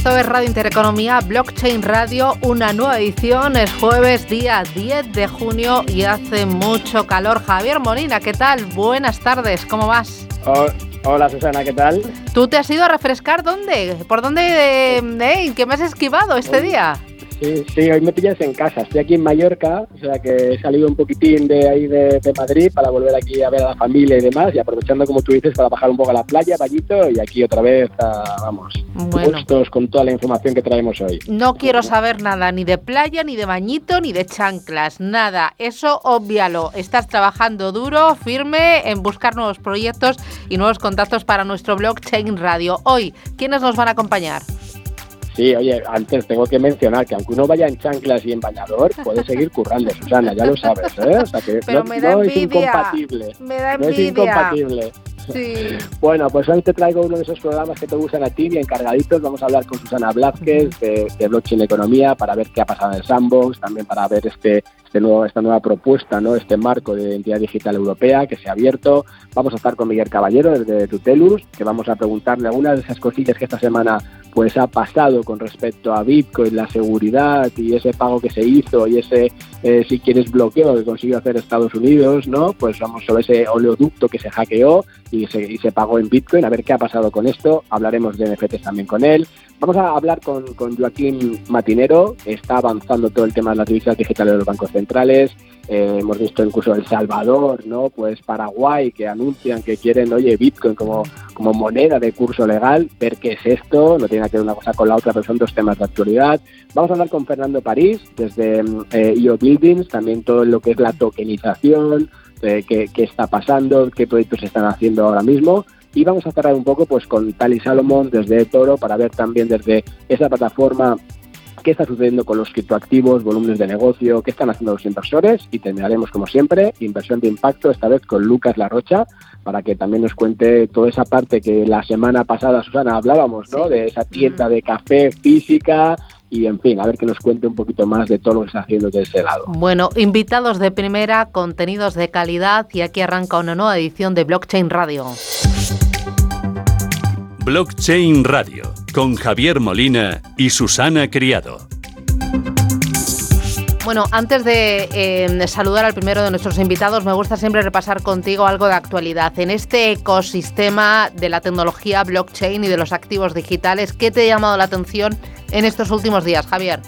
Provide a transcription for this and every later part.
Esto es Radio Intereconomía, Blockchain Radio, una nueva edición. Es jueves, día 10 de junio y hace mucho calor. Javier Molina, ¿qué tal? Buenas tardes, ¿cómo vas? hola Susana, ¿qué tal? ¿Tú te has ido a refrescar dónde? ¿Por dónde? Eh, ¿Qué me has esquivado este día? Sí, sí, hoy me pillas en casa. Estoy aquí en Mallorca, o sea que he salido un poquitín de ahí de, Madrid para volver aquí a ver a la familia y demás, y aprovechando, como tú dices, para bajar un poco a la playa, Vallito, y aquí otra vez, vamos, bueno. con toda la información que traemos hoy. No quiero saber nada, ni de playa, ni de bañito, ni de chanclas, nada. Eso obvialo. Estás trabajando duro, firme, en buscar nuevos proyectos y nuevos contactos para nuestro blockchain radio. Hoy, ¿quiénes nos van a acompañar? Sí, oye, antes tengo que mencionar que aunque uno vaya en chanclas y en bañador, puede seguir currando, Susana, ya lo sabes, ¿eh? O sea que Pero no, me da es incompatible. Me da envidia. No es incompatible. Sí. Bueno, pues hoy te traigo uno de esos programas que te gustan a ti, bien cargaditos. Vamos a hablar con Susana Blázquez de, de Blockchain Economía para ver qué ha pasado en el Sandbox, también para ver este, este nuevo, esta nueva propuesta, ¿no? este marco de identidad digital europea que se ha abierto. Vamos a estar con Miguel Caballero desde Tutelus, que vamos a preguntarle algunas de esas cosillas que esta semana pues ha pasado con respecto a Bitcoin, la seguridad y ese pago que se hizo y ese, eh, si quieres, bloqueo que consiguió hacer Estados Unidos, ¿no? Pues vamos sobre ese oleoducto que se hackeó y se, y se pagó en Bitcoin, a ver qué ha pasado con esto. Hablaremos de NFTs también con él. Vamos a hablar con, Joaquín Matinero, está avanzando todo el tema de las divisas digitales de los bancos centrales. Eh, hemos visto incluso El Salvador, ¿no? Pues Paraguay, que anuncian que quieren, oye, Bitcoin como, como moneda de curso legal, ver qué es esto, no tiene que ver una cosa con la otra, pero son dos temas de actualidad. Vamos a hablar con Fernando París, desde eh, IO Buildings, también todo lo que es la tokenización, eh, qué, qué está pasando, qué proyectos se están haciendo ahora mismo y vamos a cerrar un poco pues con Tali Salomón desde Toro para ver también desde esa plataforma qué está sucediendo con los criptoactivos, volúmenes de negocio, qué están haciendo los inversores y terminaremos como siempre, inversión de impacto, esta vez con Lucas Larrocha, para que también nos cuente toda esa parte que la semana pasada, Susana, hablábamos, ¿no? De esa tienda de café física, y en fin, a ver que nos cuente un poquito más de todo lo que está haciendo de ese lado. Bueno, invitados de primera, contenidos de calidad y aquí arranca una nueva edición de Blockchain Radio. Blockchain Radio con Javier Molina y Susana Criado. Bueno, antes de eh, saludar al primero de nuestros invitados, me gusta siempre repasar contigo algo de actualidad. En este ecosistema de la tecnología blockchain y de los activos digitales, ¿qué te ha llamado la atención en estos últimos días, Javier?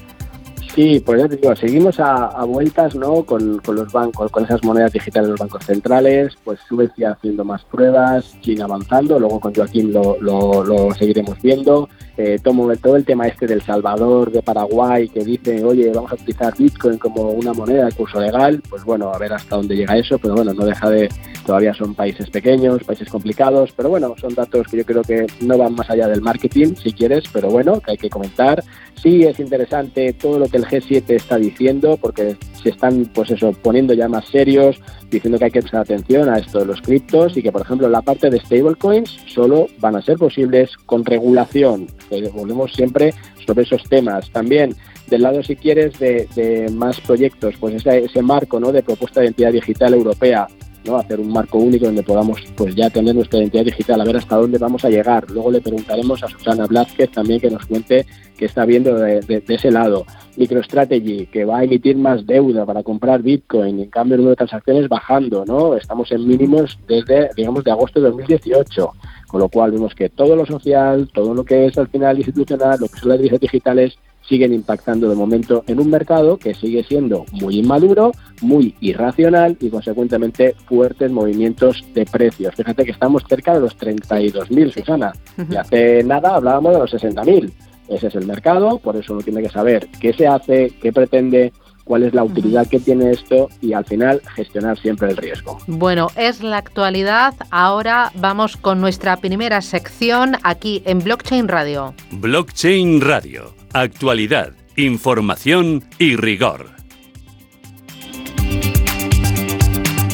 Sí, pues ya te digo, seguimos a, vueltas ¿no? Con, los bancos, con esas monedas digitales de los bancos centrales, pues Suecia haciendo más pruebas, China avanzando, luego con Joaquín lo, lo, seguiremos viendo. Eh, todo, todo el tema este del Salvador, de Paraguay, que dice, oye, vamos a utilizar Bitcoin como una moneda de curso legal, pues bueno, a ver hasta dónde llega eso, pero bueno, no deja de, todavía son países pequeños, países complicados, pero bueno, son datos que yo creo que no van más allá del marketing, si quieres, pero bueno, que hay que comentar. Sí es interesante todo lo que el G7 está diciendo, porque se están, pues eso, poniendo ya más serios, diciendo que hay que prestar atención a esto de los criptos y que, por ejemplo, la parte de stablecoins solo van a ser posibles con regulación. volvemos siempre sobre esos temas. También del lado, si quieres, de, más proyectos, pues ese, ese marco ¿no? de propuesta de identidad digital europea ¿no? hacer un marco único donde podamos pues ya tener nuestra identidad digital, a ver hasta dónde vamos a llegar. Luego le preguntaremos a Susana Blázquez también que nos cuente qué está viendo de, ese lado. MicroStrategy, que va a emitir más deuda para comprar Bitcoin, en cambio el número de transacciones bajando, ¿no? Estamos en mínimos desde, digamos, de agosto de 2018, con lo cual vemos que todo lo social, todo lo que es al final institucional, lo que son las divisas digitales, siguen impactando de momento en un mercado que sigue siendo muy inmaduro, muy irracional y consecuentemente fuertes movimientos de precios. Fíjate que estamos cerca de los 32.000, Susana, y hace nada hablábamos de los 60.000. Ese es el mercado, por eso uno tiene que saber qué se hace, qué pretende, cuál es la utilidad que tiene esto y al final gestionar siempre el riesgo. Bueno, es la actualidad. Ahora vamos con nuestra primera sección aquí en Blockchain Radio. Blockchain Radio Actualidad, información y rigor.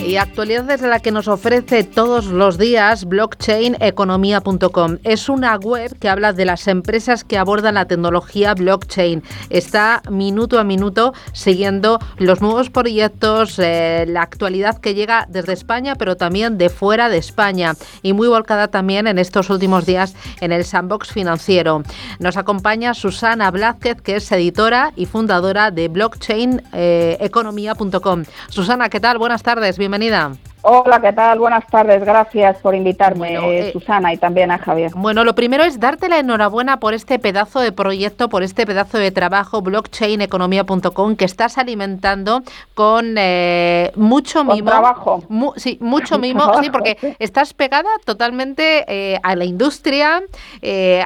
Y actualidad desde la que nos ofrece todos los días blockchaineconomía.com. Es una web que habla de las empresas que abordan la tecnología blockchain. Está minuto a minuto siguiendo los nuevos proyectos, eh, la actualidad que llega desde España, pero también de fuera de España. Y muy volcada también en estos últimos días en el sandbox financiero. Nos acompaña Susana Blázquez, que es editora y fundadora de blockchaineconomía.com. Susana, ¿qué tal? Buenas tardes, bienvenida bienvenida. Hola, ¿qué tal? Buenas tardes. Gracias por invitarme, eh, Susana, y también a Javier. Bueno, lo primero es darte la enhorabuena por este pedazo de proyecto, por este pedazo de trabajo, blockchaineconomía.com, que estás alimentando con eh, mucho mimo. trabajo. sí, mucho mimo, sí, porque estás pegada totalmente eh, a la industria,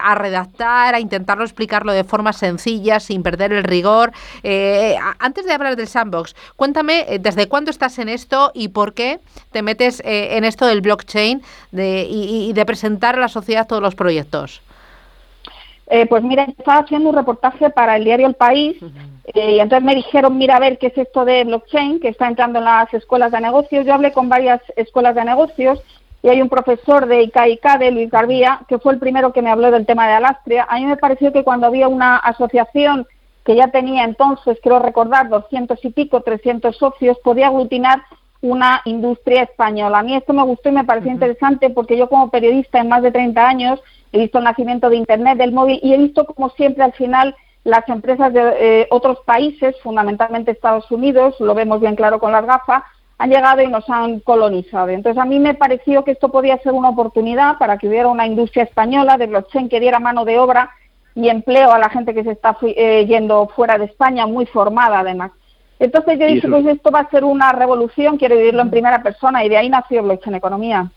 a redactar, a intentarlo explicarlo de forma sencilla, sin perder el rigor. antes de hablar del sandbox, cuéntame desde cuándo estás en esto y por qué te metes eh, en esto del blockchain y, de presentar a la sociedad todos los proyectos? Eh, pues mira, estaba haciendo un reportaje para el diario El País eh, y entonces me dijeron, mira a ver qué es esto de blockchain que está entrando en las escuelas de negocios. Yo hablé con varias escuelas de negocios y hay un profesor de ICAICA, de Luis Garbía, que fue el primero que me habló del tema de Alastria. A mí me pareció que cuando había una asociación que ya tenía entonces, creo recordar, 200 y pico, 300 socios, podía aglutinar una industria española. A mí esto me gustó y me pareció interesante porque yo como periodista en más de 30 años he visto el nacimiento de Internet, del móvil y he visto como siempre al final las empresas de eh, otros países, fundamentalmente Estados Unidos, lo vemos bien claro con las gafas, han llegado y nos han colonizado. Entonces a mí me pareció que esto podía ser una oportunidad para que hubiera una industria española de blockchain que diera mano de obra y empleo a la gente que se está eh, yendo fuera de España, muy formada además. Entonces yo dije, pues esto va a ser una revolución, quiero vivirlo en primera persona y de ahí nació Blockchain Economía.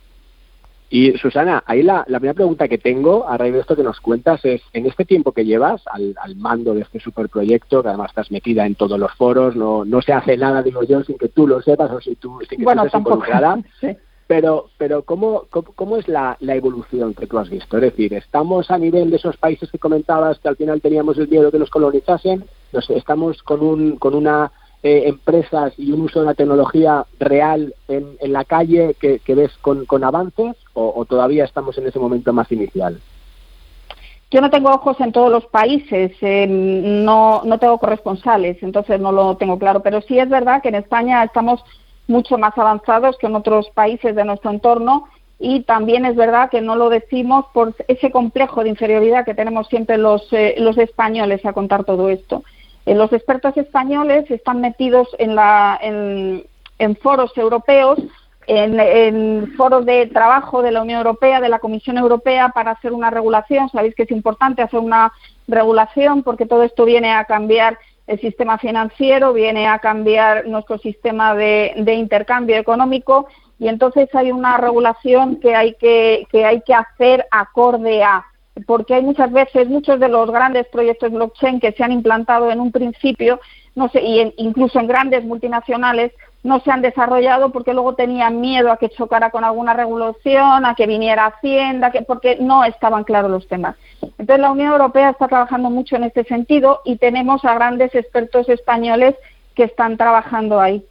Y Susana, ahí la, primera pregunta que tengo a raíz de esto que nos cuentas es, en este tiempo que llevas al, mando de este superproyecto, que además estás metida en todos los foros, no, no se hace nada, digo yo, sin que tú lo sepas o si tú, sin que bueno, estés involucrada, pero, pero ¿cómo, cómo, es la, la, evolución que tú has visto? Es decir, ¿estamos a nivel de esos países que comentabas que al final teníamos el miedo que nos colonizasen? No sé, ¿estamos con, un, con una eh, empresas y un uso de la tecnología real en, la calle que, ves con, avances o, todavía estamos en ese momento más inicial? Yo no tengo ojos en todos los países, no, no tengo corresponsales, entonces no lo tengo claro, pero sí es verdad que en España estamos mucho más avanzados que en otros países de nuestro entorno y también es verdad que no lo decimos por ese complejo de inferioridad que tenemos siempre los, eh, los españoles a contar todo esto. Eh, los expertos españoles están metidos en, la, en, foros europeos, en, foros de trabajo de la Unión Europea, de la Comisión Europea, para hacer una regulación. Sabéis que es importante hacer una regulación porque todo esto viene a cambiar el sistema financiero, viene a cambiar nuestro sistema de, intercambio económico y entonces hay una regulación que hay que hacer acorde a porque hay muchas veces muchos de los grandes proyectos blockchain que se han implantado en un principio, no sé, y incluso en grandes multinacionales no se han desarrollado porque luego tenían miedo a que chocara con alguna regulación, a que viniera Hacienda, que, porque no estaban claros los temas. Entonces la Unión Europea está trabajando mucho en este sentido y tenemos a grandes expertos españoles que están trabajando ahí.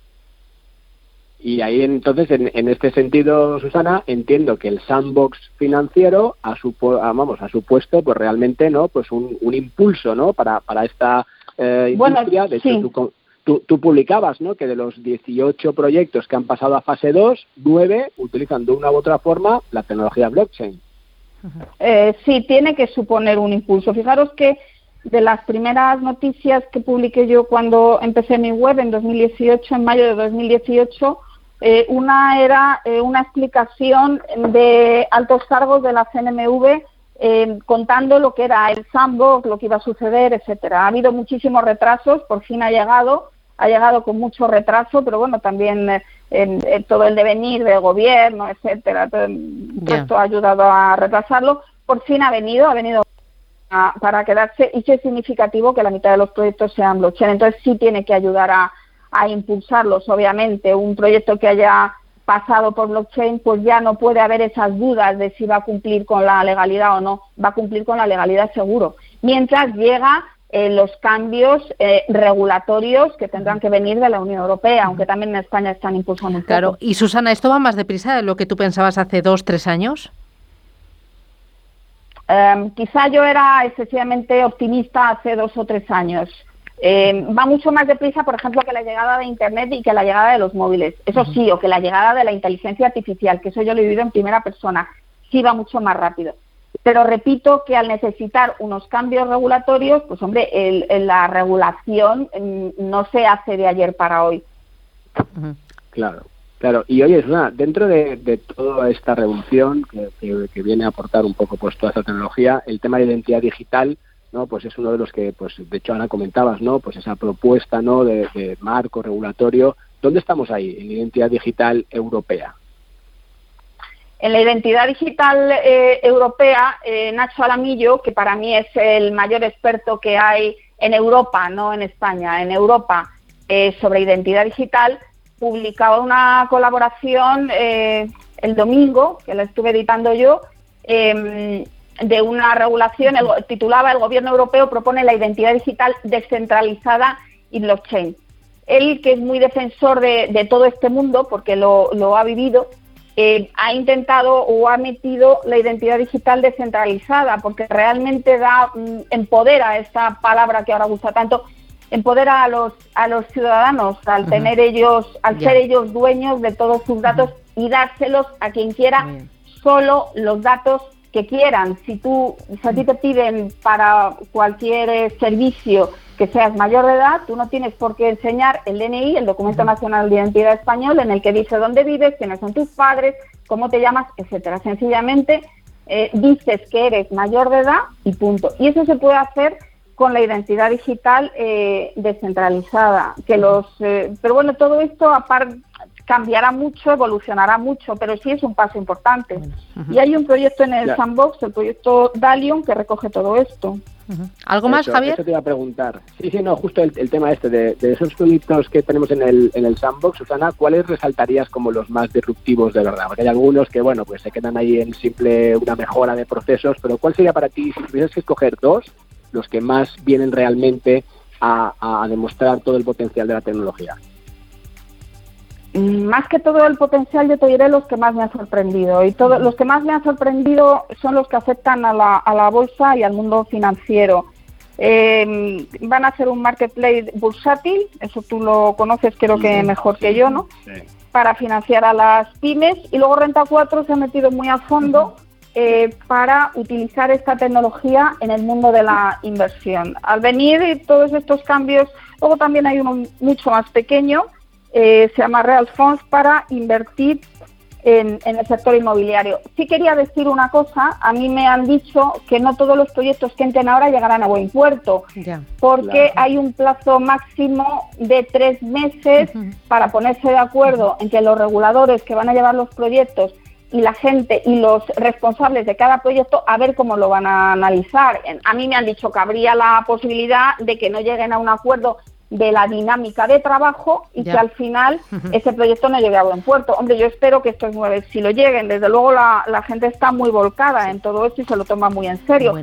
Y ahí entonces, en, este sentido, Susana, entiendo que el sandbox financiero ha, vamos, ha supuesto pues realmente no pues un, impulso ¿no? para, para esta eh, industria. de hecho, tú, publicabas ¿no? que de los 18 proyectos que han pasado a fase 2, 9 utilizan de una u otra forma la tecnología blockchain. Eh, sí, tiene que suponer un impulso. Fijaros que de las primeras noticias que publiqué yo cuando empecé mi web en 2018, en mayo de 2018, eh, una era eh, una explicación de altos cargos de la CNMV eh, contando lo que era el sandbox, lo que iba a suceder, etcétera. Ha habido muchísimos retrasos, por fin ha llegado, ha llegado con mucho retraso, pero bueno, también todo el devenir del gobierno, etcétera, todo, esto ha ayudado a retrasarlo. Por fin ha venido, ha venido para quedarse y que es significativo que la mitad de los proyectos sean blockchain. Entonces sí tiene que ayudar a, a impulsarlos, obviamente, un proyecto que haya pasado por blockchain, pues ya no puede haber esas dudas de si va a cumplir con la legalidad o no, va a cumplir con la legalidad seguro. Mientras llega eh, los cambios eh, regulatorios que tendrán que venir de la Unión Europea, aunque también en España están impulsando un Claro, y Susana, ¿esto va más deprisa de lo que tú pensabas hace dos, tres años? Em, quizá yo era excesivamente optimista hace dos o tres años. Em, va mucho más deprisa, por ejemplo, que la llegada de Internet y que la llegada de los móviles. Eso sí, o que la llegada de la inteligencia artificial, que eso yo lo he vivido en primera persona, sí va mucho más rápido. Pero repito que al necesitar unos cambios regulatorios, pues hombre, la regulación mm, no se hace de ayer para hoy. Claro, claro. Y oye, una, dentro de, toda esta revolución que, viene a aportar un poco pues toda esta tecnología, el tema de identidad digital, ¿no? Pues es uno de los que, pues de hecho ahora comentabas, ¿no? Pues esa propuesta, ¿no? De, de marco regulatorio. ¿Dónde estamos ahí en identidad digital europea? En la identidad digital eh, europea, eh, Nacho Alamillo, que para mí es el mayor experto que hay en Europa, no en España, en Europa, eh, sobre identidad digital, publicaba una colaboración el domingo, que la estuve editando yo, em, de una regulación, titulaba El Gobierno Europeo propone la identidad digital descentralizada y blockchain. Él, que es muy defensor de, todo este mundo, porque lo ha vivido, eh, ha intentado o ha metido la identidad digital descentralizada, porque realmente da, mm, empodera esta palabra que ahora gusta tanto, empodera a los, a los ciudadanos al tener ellos, al ser ellos dueños de todos sus datos y dárselos a quien quiera, solo los datos que quieran. Si tú, si a ti te piden para cualquier eh, servicio que seas mayor de edad, tú no tienes por qué enseñar el DNI, el Documento Nacional de Identidad Español, en el que dice dónde vives, quiénes son tus padres, cómo te llamas, etcétera. Sencillamente eh, dices que eres mayor de edad y punto. Y eso se puede hacer con la identidad digital eh, descentralizada. Que los, eh, pero bueno, todo esto aparte cambiará mucho, evolucionará mucho, pero sí es un paso importante. Y hay un proyecto en el Sandbox, el proyecto Dalion, que recoge todo esto. ¿Algo más, Javier? Eso te iba a preguntar. Sí, sí, no, justo el, tema este de, esos proyectos que tenemos en el, en el sandbox, Susana, ¿cuáles resaltarías como los más disruptivos de verdad? Porque hay algunos que, bueno, pues se quedan ahí en simple una mejora de procesos, pero ¿cuál sería para ti, si tuvieses que escoger dos, los que más vienen realmente a demostrar todo el potencial de la tecnología? Más que todo el potencial, yo te diré los que más me han sorprendido. Y todos los que más me han sorprendido son los que afectan a la, a la bolsa y al mundo financiero. Eh, van a hacer un marketplace bursátil, eso tú lo conoces creo que mejor que yo, ¿no? Para financiar a las pymes. Y luego Renta 4 se ha metido muy a fondo eh, para utilizar esta tecnología en el mundo de la inversión. Al venir todos estos cambios, luego también hay uno mucho más pequeño, eh, se llama Real Funds para invertir en, el sector inmobiliario. Sí quería decir una cosa, a mí me han dicho que no todos los proyectos que entren ahora llegarán a buen puerto, porque hay un plazo máximo de tres meses para ponerse de acuerdo en que los reguladores que van a llevar los proyectos y la gente y los responsables de cada proyecto a ver cómo lo van a analizar. A mí me han dicho que habría la posibilidad de que no lleguen a un acuerdo de la dinámica de trabajo y que al final ese proyecto no llegue a buen puerto. Hombre, yo espero que estos nueve si lo lleguen. Desde luego la, la gente está muy volcada en todo esto y se lo toma muy en serio.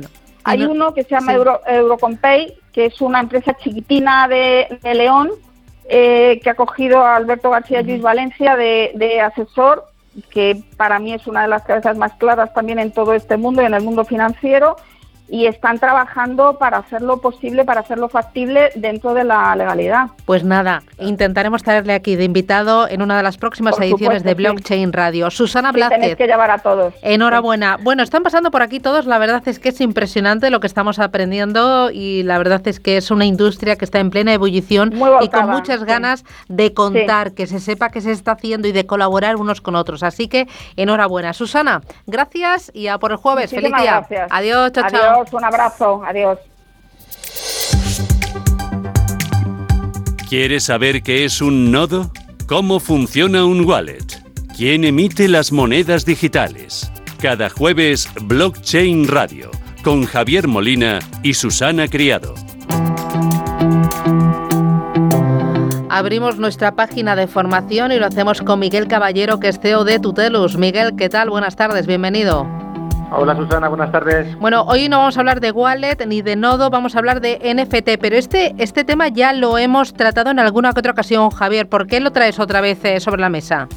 Hay uno que se llama Euro, Eurocompay, que es una empresa chiquitina de, León, eh, que ha cogido a Alberto García Luis Valencia de, de asesor, que para mí es una de las cabezas más claras también en todo este mundo y en el mundo financiero y están trabajando para hacerlo posible, para hacerlo factible dentro de la legalidad. Pues nada, intentaremos traerle aquí de invitado en una de las próximas ediciones de Blockchain Radio. Susana Blázquez. tenéis que llevar a todos. Enhorabuena. Bueno, están pasando por aquí todos. La verdad es que es impresionante lo que estamos aprendiendo y la verdad es que es una industria que está en plena ebullición y con muchas ganas de contar, que se sepa qué se está haciendo y de colaborar unos con otros. Así que enhorabuena. Susana, gracias y a por el jueves. Feliz día. Adiós, chao, chao un abrazo, adiós. ¿Quieres saber qué es un nodo? ¿Cómo funciona un wallet? ¿Quién emite las monedas digitales? Cada jueves, Blockchain Radio, con Javier Molina y Susana Criado. Abrimos nuestra página de formación y lo hacemos con Miguel Caballero, que es CEO de Tutelus. Miguel, ¿qué tal? Buenas tardes, bienvenido. Hola Susana, buenas tardes. Bueno, hoy no vamos a hablar de wallet ni de nodo, vamos a hablar de NFT, pero este, este tema ya lo hemos tratado en alguna que otra ocasión, Javier. ¿Por qué lo traes otra vez eh, sobre la mesa?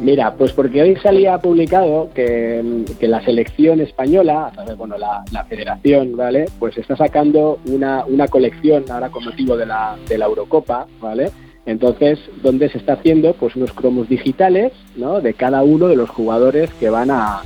Mira, pues porque hoy salía publicado que, la selección española, bueno, la, federación, ¿vale? Pues está sacando una, una colección ahora con motivo de la, de la Eurocopa, ¿vale? Entonces, donde se está haciendo pues unos cromos digitales ¿no? de cada uno de los jugadores que van a,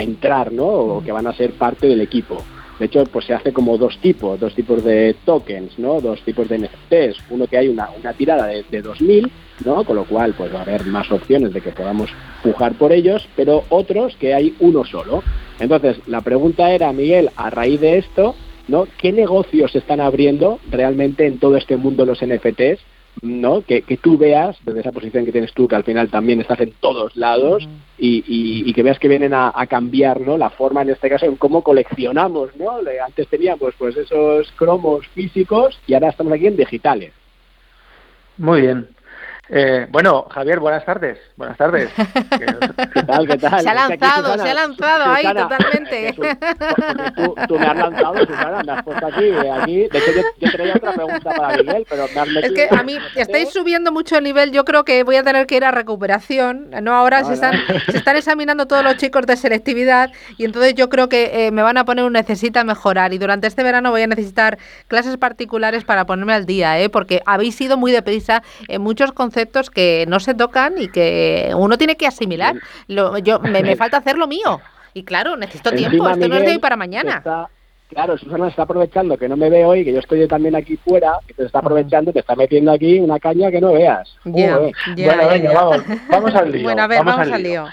entrar ¿no? o que van a ser parte del equipo. De hecho, pues se hace como dos tipos, dos tipos de tokens, ¿no? Dos tipos de NFTs. Uno que hay una, tirada de, de 2.000, ¿no? Con lo cual, pues va a haber más opciones de que podamos pujar por ellos, pero otros que hay uno solo. Entonces, la pregunta era, Miguel, a raíz de esto, ¿no? ¿Qué negocios están abriendo realmente en todo este mundo los NFTs? ¿No? Que, que, tú veas, desde esa posición que tienes tú, que al final también estás en todos lados, y, y, que veas que vienen a, cambiar ¿no? la forma, en este caso, en cómo coleccionamos. ¿no? Antes teníamos pues esos cromos físicos y ahora estamos aquí en digitales. Muy bien. Eh, bueno, Javier, buenas tardes. Buenas tardes. ¿Qué tal? ¿Qué tal? Se ha lanzado, se ha lanzado ahí totalmente. tú, me has lanzado, Susana, me has puesto aquí. aquí. De hecho, yo, yo traía otra pregunta para Miguel, pero me has metido... Es que a mí estáis subiendo mucho el nivel. Yo creo que voy a tener que ir a recuperación. No, ahora se, están, se están examinando todos los chicos de selectividad y entonces yo creo que eh, me van a poner un necesita mejorar. Y durante este verano voy a necesitar clases particulares para ponerme al día, ¿eh? porque habéis ido muy deprisa en muchos conceptos que no se tocan y que uno tiene que asimilar. Lo, yo me, falta hacer lo mío. Y claro, necesito tiempo, esto no es de hoy para mañana. claro, Susana está aprovechando que no me ve hoy, que yo estoy también aquí fuera, que te está aprovechando, te está metiendo aquí una caña que no veas. bueno, venga, vamos, vamos al lío. Bueno, a ver, vamos, al lío.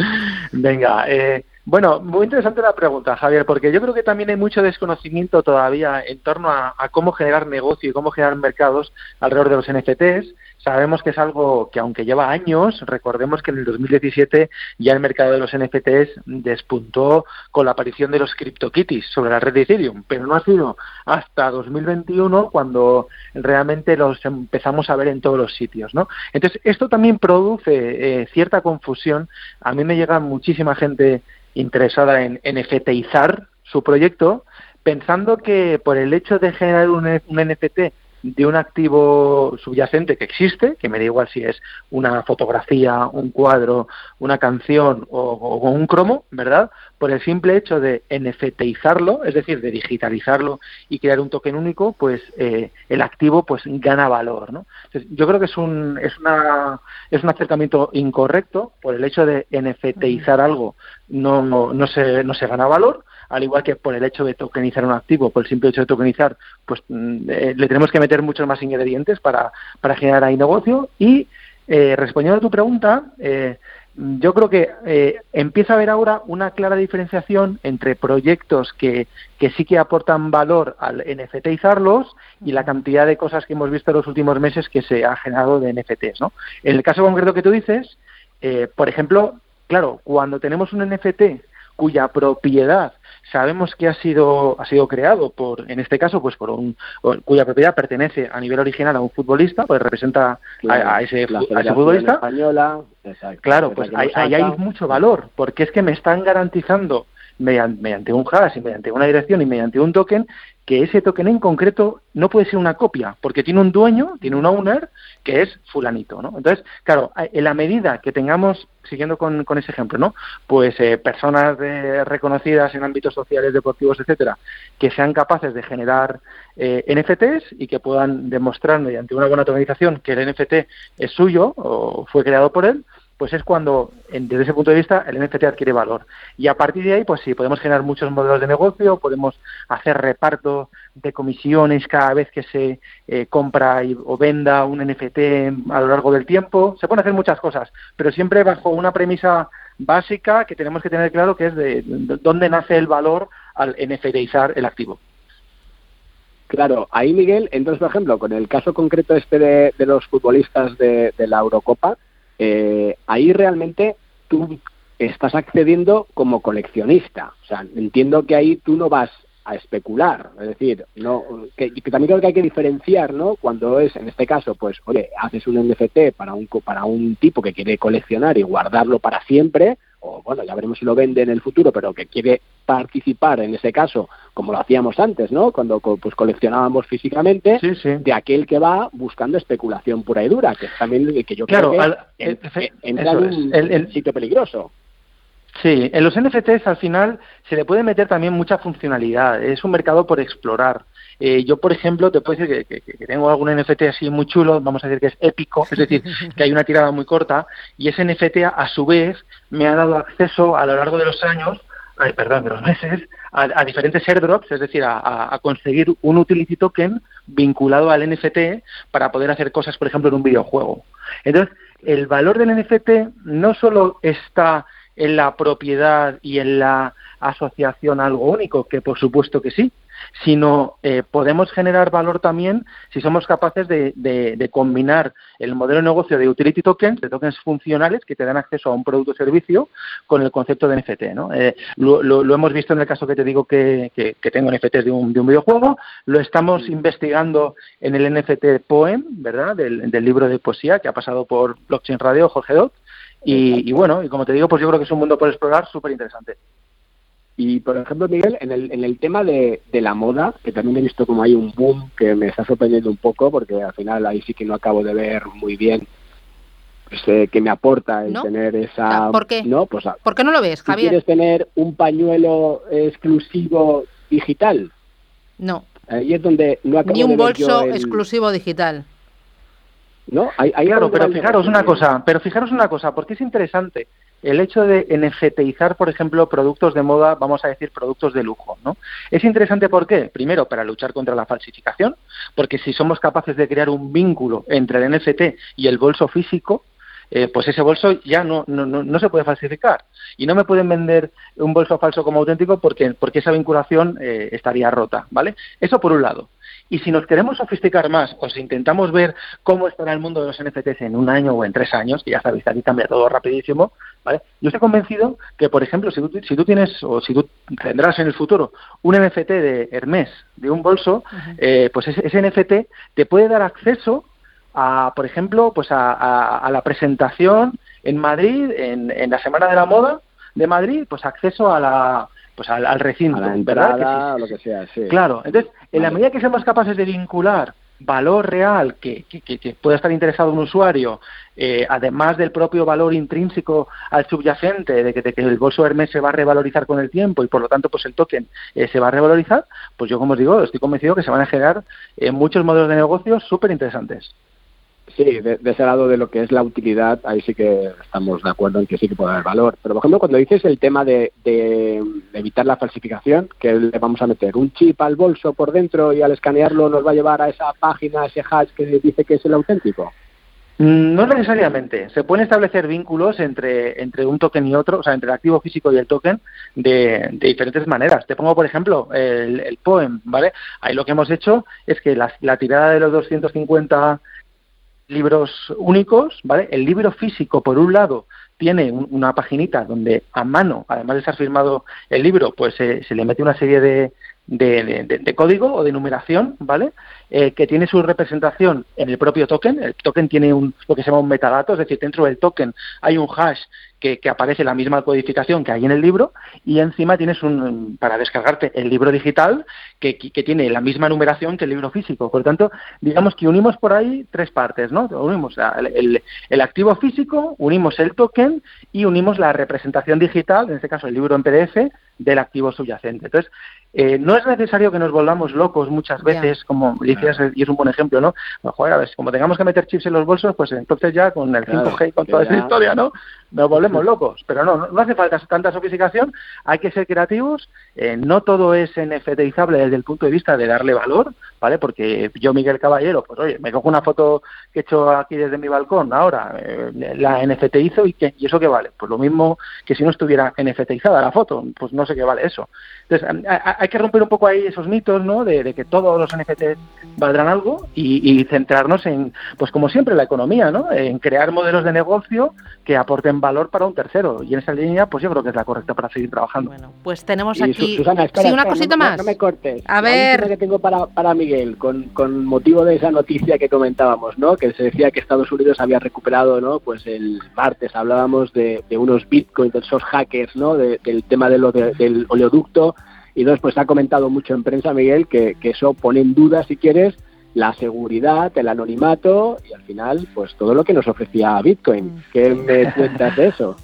venga, eh, bueno, muy interesante la pregunta, Javier, porque yo creo que también hay mucho desconocimiento todavía en torno a, cómo generar negocio y cómo generar mercados alrededor de los NFTs sabemos que es algo que aunque lleva años, recordemos que en el 2017 ya el mercado de los NFTs despuntó con la aparición de los CryptoKitties sobre la red de Ethereum, pero no ha sido hasta 2021 cuando realmente los empezamos a ver en todos los sitios, ¿no? Entonces, esto también produce eh, cierta confusión. A mí me llega muchísima gente interesada en NFTizar su proyecto, pensando que por el hecho de generar un, un NFT de un activo subyacente que existe, que me da igual si es una fotografía, un cuadro, una canción o, un cromo, ¿verdad? Por el simple hecho de NFTizarlo, es decir, de digitalizarlo y crear un token único, pues eh, el activo pues gana valor, ¿no? yo creo que es un, es, una, es un acercamiento incorrecto, por el hecho de NFTizar algo no, no, no, se, no se gana valor, al igual que por el hecho de tokenizar un activo, por el simple hecho de tokenizar, pues mm, eh, le tenemos que meter muchos más ingredientes para, para generar ahí negocio. Y eh, respondiendo a tu pregunta, eh, yo creo que empieza a haber ahora una clara diferenciación entre proyectos que, que sí que aportan valor al NFTizarlos y la cantidad de cosas que hemos visto en los últimos meses que se ha generado de NFTs. ¿no? En el caso concreto que tú dices, por ejemplo, claro, cuando tenemos un NFT cuya propiedad sabemos que ha sido ha sido creado por en este caso pues por un cuya propiedad pertenece a nivel original a un futbolista pues representa a, ese, futbolista. Española claro pues ahí, hay mucho valor porque es que me están garantizando mediante, un hash y mediante una dirección y mediante un token que ese token en concreto no puede ser una copia, porque tiene un dueño, tiene un owner, que es fulanito, ¿no? Entonces, claro, en la medida que tengamos, siguiendo con, ese ejemplo, ¿no? Pues eh, personas reconocidas en ámbitos sociales, deportivos, etcétera, que sean capaces de generar eh, NFTs y que puedan demostrar mediante una buena tokenización que el NFT es suyo o fue creado por él, pues es cuando, desde ese punto de vista, el NFT adquiere valor. Y a partir de ahí, pues sí, podemos generar muchos modelos de negocio, podemos hacer reparto de comisiones cada vez que se eh, compra o venda un NFT a lo largo del tiempo. Se pueden hacer muchas cosas, pero siempre bajo una premisa básica que tenemos que tener claro, que es de, dónde nace el valor al NFTizar el activo. Claro, ahí Miguel, entonces por ejemplo, con el caso concreto este de, los futbolistas de la Eurocopa, eh, ahí realmente tú estás accediendo como coleccionista. O sea, entiendo que ahí tú no vas a especular, es decir, no que, también creo que hay que diferenciar, ¿no? Cuando es, en este caso, pues, oye, haces un NFT para un para un tipo que quiere coleccionar y guardarlo para siempre, o bueno, ya veremos si lo vende en el futuro, pero que quiere participar en ese caso, como lo hacíamos antes, ¿no? Cuando pues coleccionábamos físicamente, de aquel que va buscando especulación pura y dura, que es también que yo creo que entra en un sitio peligroso. Sí, en los NFTs al final se le puede meter también mucha funcionalidad. Es un mercado por explorar. Eh, yo, por ejemplo, te puedo decir que, tengo algún NFT así muy chulo, vamos a decir que es épico, es decir, que hay una tirada muy corta, y ese NFT a su vez me ha dado acceso a lo largo de los años, ay, perdón, de los meses, a, diferentes airdrops, es decir, a, conseguir un utility token vinculado al NFT para poder hacer cosas, por ejemplo, en un videojuego. Entonces, el valor del NFT no solo está en la propiedad y en la asociación a algo único, que por supuesto que sí, sino eh, podemos generar valor también si somos capaces de, combinar el modelo de negocio de utility tokens, de tokens funcionales que te dan acceso a un producto o servicio, con el concepto de NFT. ¿no? Eh, lo, hemos visto en el caso que te digo que, tengo NFTs de un, de un, videojuego, lo estamos investigando en el NFT Poem, ¿verdad? Del, libro de poesía que ha pasado por Blockchain Radio, Jorge Dot. Y, y, bueno, y como te digo, pues yo creo que es un mundo por explorar súper interesante. Y, por ejemplo, Miguel, en el, en el tema de, de, la moda, que también he visto como hay un boom que me está sorprendiendo un poco, porque al final ahí sí que no acabo de ver muy bien pues, eh, que me aporta el tener esa... ¿Por qué? No, pues, ¿Por qué no lo ves, Javier? ¿Quieres tener un pañuelo exclusivo digital? No. Ahí es donde no acabo Ni un de bolso exclusivo digital. ¿No? Hay, claro, pero fijaros una cosa, pero fijaros una cosa, porque es interesante el hecho de NFTizar, por ejemplo, productos de moda, vamos a decir productos de lujo, ¿no? Es interesante ¿por qué? Primero, para luchar contra la falsificación, porque si somos capaces de crear un vínculo entre el NFT y el bolso físico, eh, pues ese bolso ya no, no, no, se puede falsificar. Y no me pueden vender un bolso falso como auténtico porque, porque esa vinculación eh, estaría rota, ¿vale? Eso por un lado. Y si nos queremos sofisticar más, o si intentamos ver cómo estará el mundo de los NFTs en un año o en tres años, que ya sabéis, aquí cambia todo rapidísimo, ¿vale? Yo estoy convencido que, por ejemplo, si tú, si tú tienes, o si tú tendrás en el futuro un NFT de Hermes, de un bolso, eh, pues ese, NFT te puede dar acceso a, por ejemplo, pues a, la presentación en Madrid, en, en la Semana de la Moda de Madrid, pues acceso a la pues al, recinto, a la entrada, o lo que sea, sí. Claro, entonces, en la medida que seamos capaces de vincular valor real que, pueda estar interesado un usuario, eh, además del propio valor intrínseco al subyacente, de que, que, el bolso Hermes se va a revalorizar con el tiempo y por lo tanto pues el token eh, se va a revalorizar, pues yo como os digo, estoy convencido que se van a generar eh, muchos modelos de negocios súper interesantes. Sí, de, ese lado de lo que es la utilidad, ahí sí que estamos de acuerdo en que sí que puede haber valor. Pero, por ejemplo, cuando dices el tema de, evitar la falsificación, que le vamos a meter un chip al bolso por dentro y al escanearlo nos va a llevar a esa página, a ese hash que dice que es el auténtico. Mm, no necesariamente. Se pueden establecer vínculos entre, entre un token y otro, o sea, entre el activo físico y el token de, diferentes maneras. Te pongo, por ejemplo, el, POEM, ¿vale? Ahí lo que hemos hecho es que la, la tirada de los 250 libros únicos, ¿vale? El libro físico, por un lado, tiene una paginita donde a mano, además de estar firmado el libro, pues se le mete una serie de, de, código o de numeración, ¿vale? Eh, que tiene su representación en el propio token. El token tiene un, lo que se llama un metadato, es decir, dentro del token hay un hash que, aparece la misma codificación que hay en el libro y encima tienes un, para descargarte el libro digital que, que, tiene la misma numeración que el libro físico. Por lo tanto, digamos que unimos por ahí tres partes, ¿no? Unimos el, el activo físico, unimos el token y unimos la representación digital, en este caso el libro en PDF, del activo subyacente. Entonces, eh, no es necesario que nos volvamos locos muchas veces, como decías, y es un buen ejemplo, ¿no? Joder, a ver, como tengamos que meter chips en los bolsos, pues entonces ya con el 5G y con toda esa historia, ¿no? Nos volvemos locos. Pero no, no hace falta tanta sofisticación, hay que ser creativos, eh, no todo es NFTizable desde el punto de vista de darle valor, ¿vale? Porque yo, Miguel Caballero, pues oye, me cojo una foto que he hecho aquí desde mi balcón ahora, eh, la NFTizo y, ¿qué? ¿y eso qué vale? Pues lo mismo que si no estuviera NFTizada la foto, pues no sé qué vale eso. Entonces, hay que romper un poco ahí esos mitos, ¿no? De, que todos los NFTs valdrán algo y, centrarnos en, pues como siempre, la economía, ¿no? En crear modelos de negocio que aporten valor para un tercero. Y en esa línea, pues yo creo que es la correcta para seguir trabajando. Bueno, pues tenemos aquí... sí, una cosita más. No me cortes. A ver... que tengo para, para Miguel Miguel, con, con, motivo de esa noticia que comentábamos, ¿no? Que se decía que Estados Unidos había recuperado, ¿no? Pues el martes hablábamos de, unos bitcoins, de esos hackers, ¿no? del tema de lo del oleoducto. Y entonces, pues ha comentado mucho en prensa, Miguel, que, que eso pone en duda, si quieres, la seguridad, el anonimato y al final, pues todo lo que nos ofrecía Bitcoin. Mm. ¿Qué me cuentas de eso?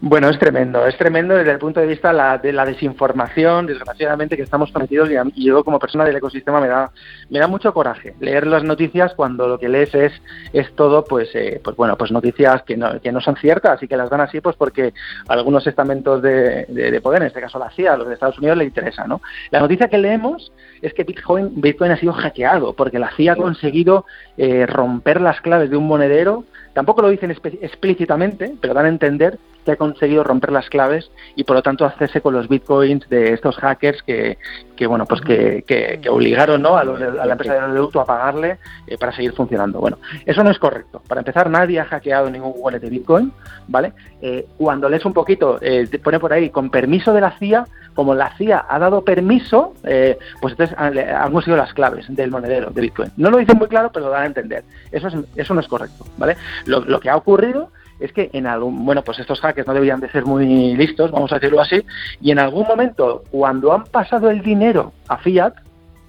Bueno, es tremendo, es tremendo desde el punto de vista de la desinformación, desgraciadamente, que estamos cometidos y, yo como persona del ecosistema me da, me da mucho coraje leer las noticias cuando lo que lees es, es todo, pues, eh, pues bueno, pues noticias que no, que no son ciertas y que las dan así, pues porque algunos estamentos de, de, poder, en este caso la CIA, los de Estados Unidos, le interesa, ¿no? La noticia que leemos es que Bitcoin, Bitcoin ha sido hackeado porque la CIA ha conseguido eh, romper las claves de un monedero Tampoco lo dicen explícitamente, pero dan a entender que ha conseguido romper las claves y por lo tanto hacerse con los bitcoins de estos hackers que, que bueno, pues que, que, obligaron ¿no? a, la empresa de producto a pagarle eh, para seguir funcionando. Bueno, eso no es correcto. Para empezar, nadie ha hackeado ningún wallet de Bitcoin, ¿vale? Eh, cuando lees un poquito, eh, te pone por ahí con permiso de la CIA, como la CIA ha dado permiso, pues entonces han, conseguido las claves del monedero de Bitcoin. No lo dicen muy claro, pero lo dan a entender. Eso, es, eso no es correcto, ¿vale? Lo, lo que ha ocurrido es que en algún, bueno, pues estos hackers no deberían de ser muy listos, vamos a decirlo así, y en algún momento, cuando han pasado el dinero a Fiat,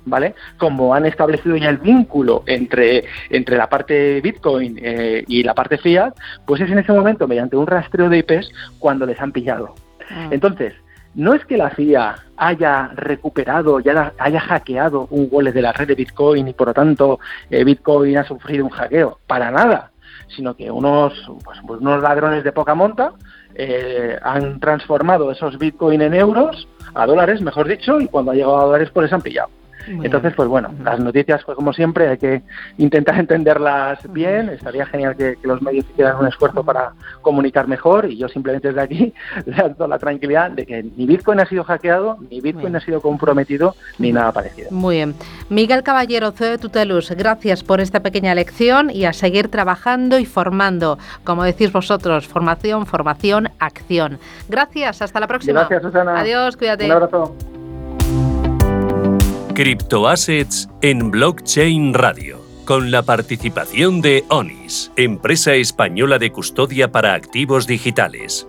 ¿vale? Como han establecido ya el vínculo entre, entre la parte Bitcoin eh, y la parte Fiat, pues es en ese momento, mediante un rastreo de IPs, cuando les han pillado. Ah. Entonces, no es que la CIA haya recuperado, ya haya hackeado un wallet de la red de Bitcoin y por lo tanto eh, Bitcoin ha sufrido un hackeo, para nada sino que unos, pues, pues, unos ladrones de poca monta eh, han transformado esos bitcoin en euros, a dólares, mejor dicho, y cuando ha llegado a dólares, pues les han pillado. Entonces, pues bueno, las noticias, pues como siempre, hay que intentar entenderlas bien. Estaría genial que, los medios hicieran un esfuerzo para comunicar mejor y yo simplemente desde aquí le dando la tranquilidad de que ni Bitcoin ha sido hackeado, ni Bitcoin ha sido comprometido, ni nada parecido. Muy bien. Miguel Caballero, CEO de Tutelus, gracias por esta pequeña lección y a seguir trabajando y formando. Como decís vosotros, formación, formación, acción. Gracias, hasta la próxima. Gracias, Susana. Adiós, cuídate. Un abrazo. Criptoassets en Blockchain Radio, con la participación de ONIS, empresa española de custodia para activos digitales.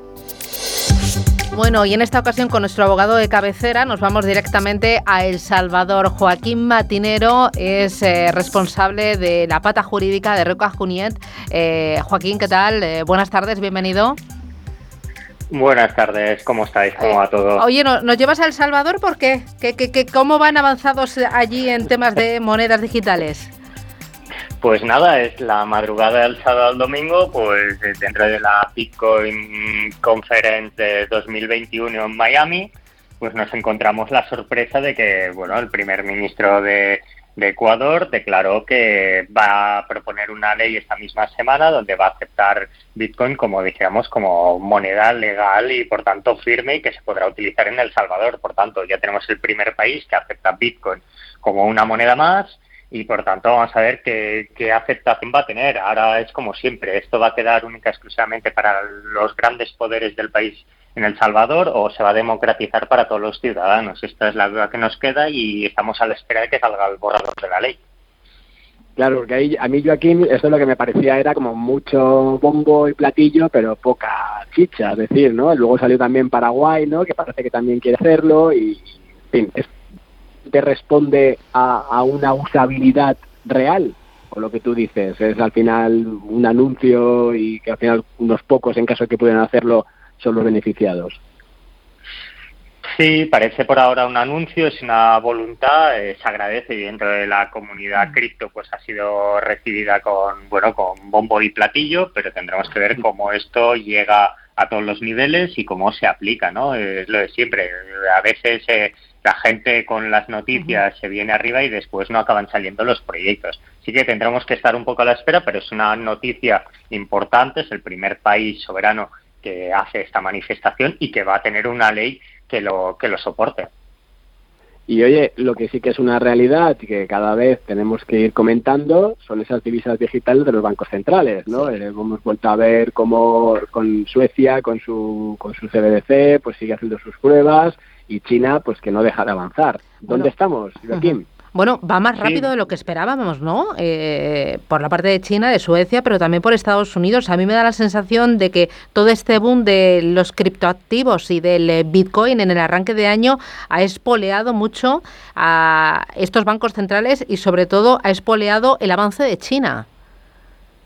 Bueno, y en esta ocasión con nuestro abogado de cabecera nos vamos directamente a El Salvador. Joaquín Matinero es eh, responsable de la pata jurídica de Roca Juniet. Eh, Joaquín, ¿qué tal? Eh, buenas tardes, bienvenido. Buenas tardes, ¿cómo estáis? ¿Cómo va todo? Oye, ¿nos llevas a El Salvador por qué? ¿Qué, qué, cómo van avanzados allí en temas de monedas digitales? Pues nada, es la madrugada del sábado al domingo, pues dentro de la Bitcoin Conference de 2021 en Miami, pues nos encontramos la sorpresa de que, bueno, el primer ministro de de Ecuador declaró que va a proponer una ley esta misma semana donde va a aceptar Bitcoin como como moneda legal y por tanto firme y que se podrá utilizar en El Salvador. Por tanto, ya tenemos el primer país que acepta Bitcoin como una moneda más y por tanto vamos a ver qué, qué aceptación va a tener. Ahora es como siempre, esto va a quedar única exclusivamente para los grandes poderes del país en El Salvador o se va a democratizar para todos los ciudadanos. Esta es la duda que nos queda y estamos a la espera de que salga el borrador de la ley. Claro, porque ahí, a mí Joaquín, esto lo que me parecía era como mucho bombo y platillo, pero poca chicha, es decir, ¿no? Luego salió también Paraguay, ¿no? Que parece que también quiere hacerlo y, en fin, te responde a, una usabilidad real o lo que tú dices, es al final un anuncio y que al final unos pocos, en caso de que pudieran hacerlo, son los beneficiados. Sí, parece por ahora un anuncio, es una voluntad, eh, se agradece y dentro de la comunidad mm. cripto pues ha sido recibida con bueno con bombo y platillo, pero tendremos que ver cómo esto llega a todos los niveles y cómo se aplica, ¿no? Es lo de siempre. A veces eh, la gente con las noticias se viene arriba y después no acaban saliendo los proyectos. Sí que tendremos que estar un poco a la espera, pero es una noticia importante, es el primer país soberano que hace esta manifestación y que va a tener una ley que lo, que lo soporte. Y oye, lo que sí que es una realidad y que cada vez tenemos que ir comentando son esas divisas digitales de los bancos centrales, ¿no? Eh, hemos vuelto a ver cómo con Suecia, con su, con su CBDC, pues sigue haciendo sus pruebas y China, pues que no deja de avanzar. ¿Dónde estamos, Joaquín? Bueno, va más rápido de lo que esperábamos, ¿no? Eh, por la parte de China, de Suecia, pero también por Estados Unidos. A mí me da la sensación de que todo este boom de los criptoactivos y del eh, Bitcoin en el arranque de año ha espoleado mucho a estos bancos centrales y sobre todo ha espoleado el avance de China.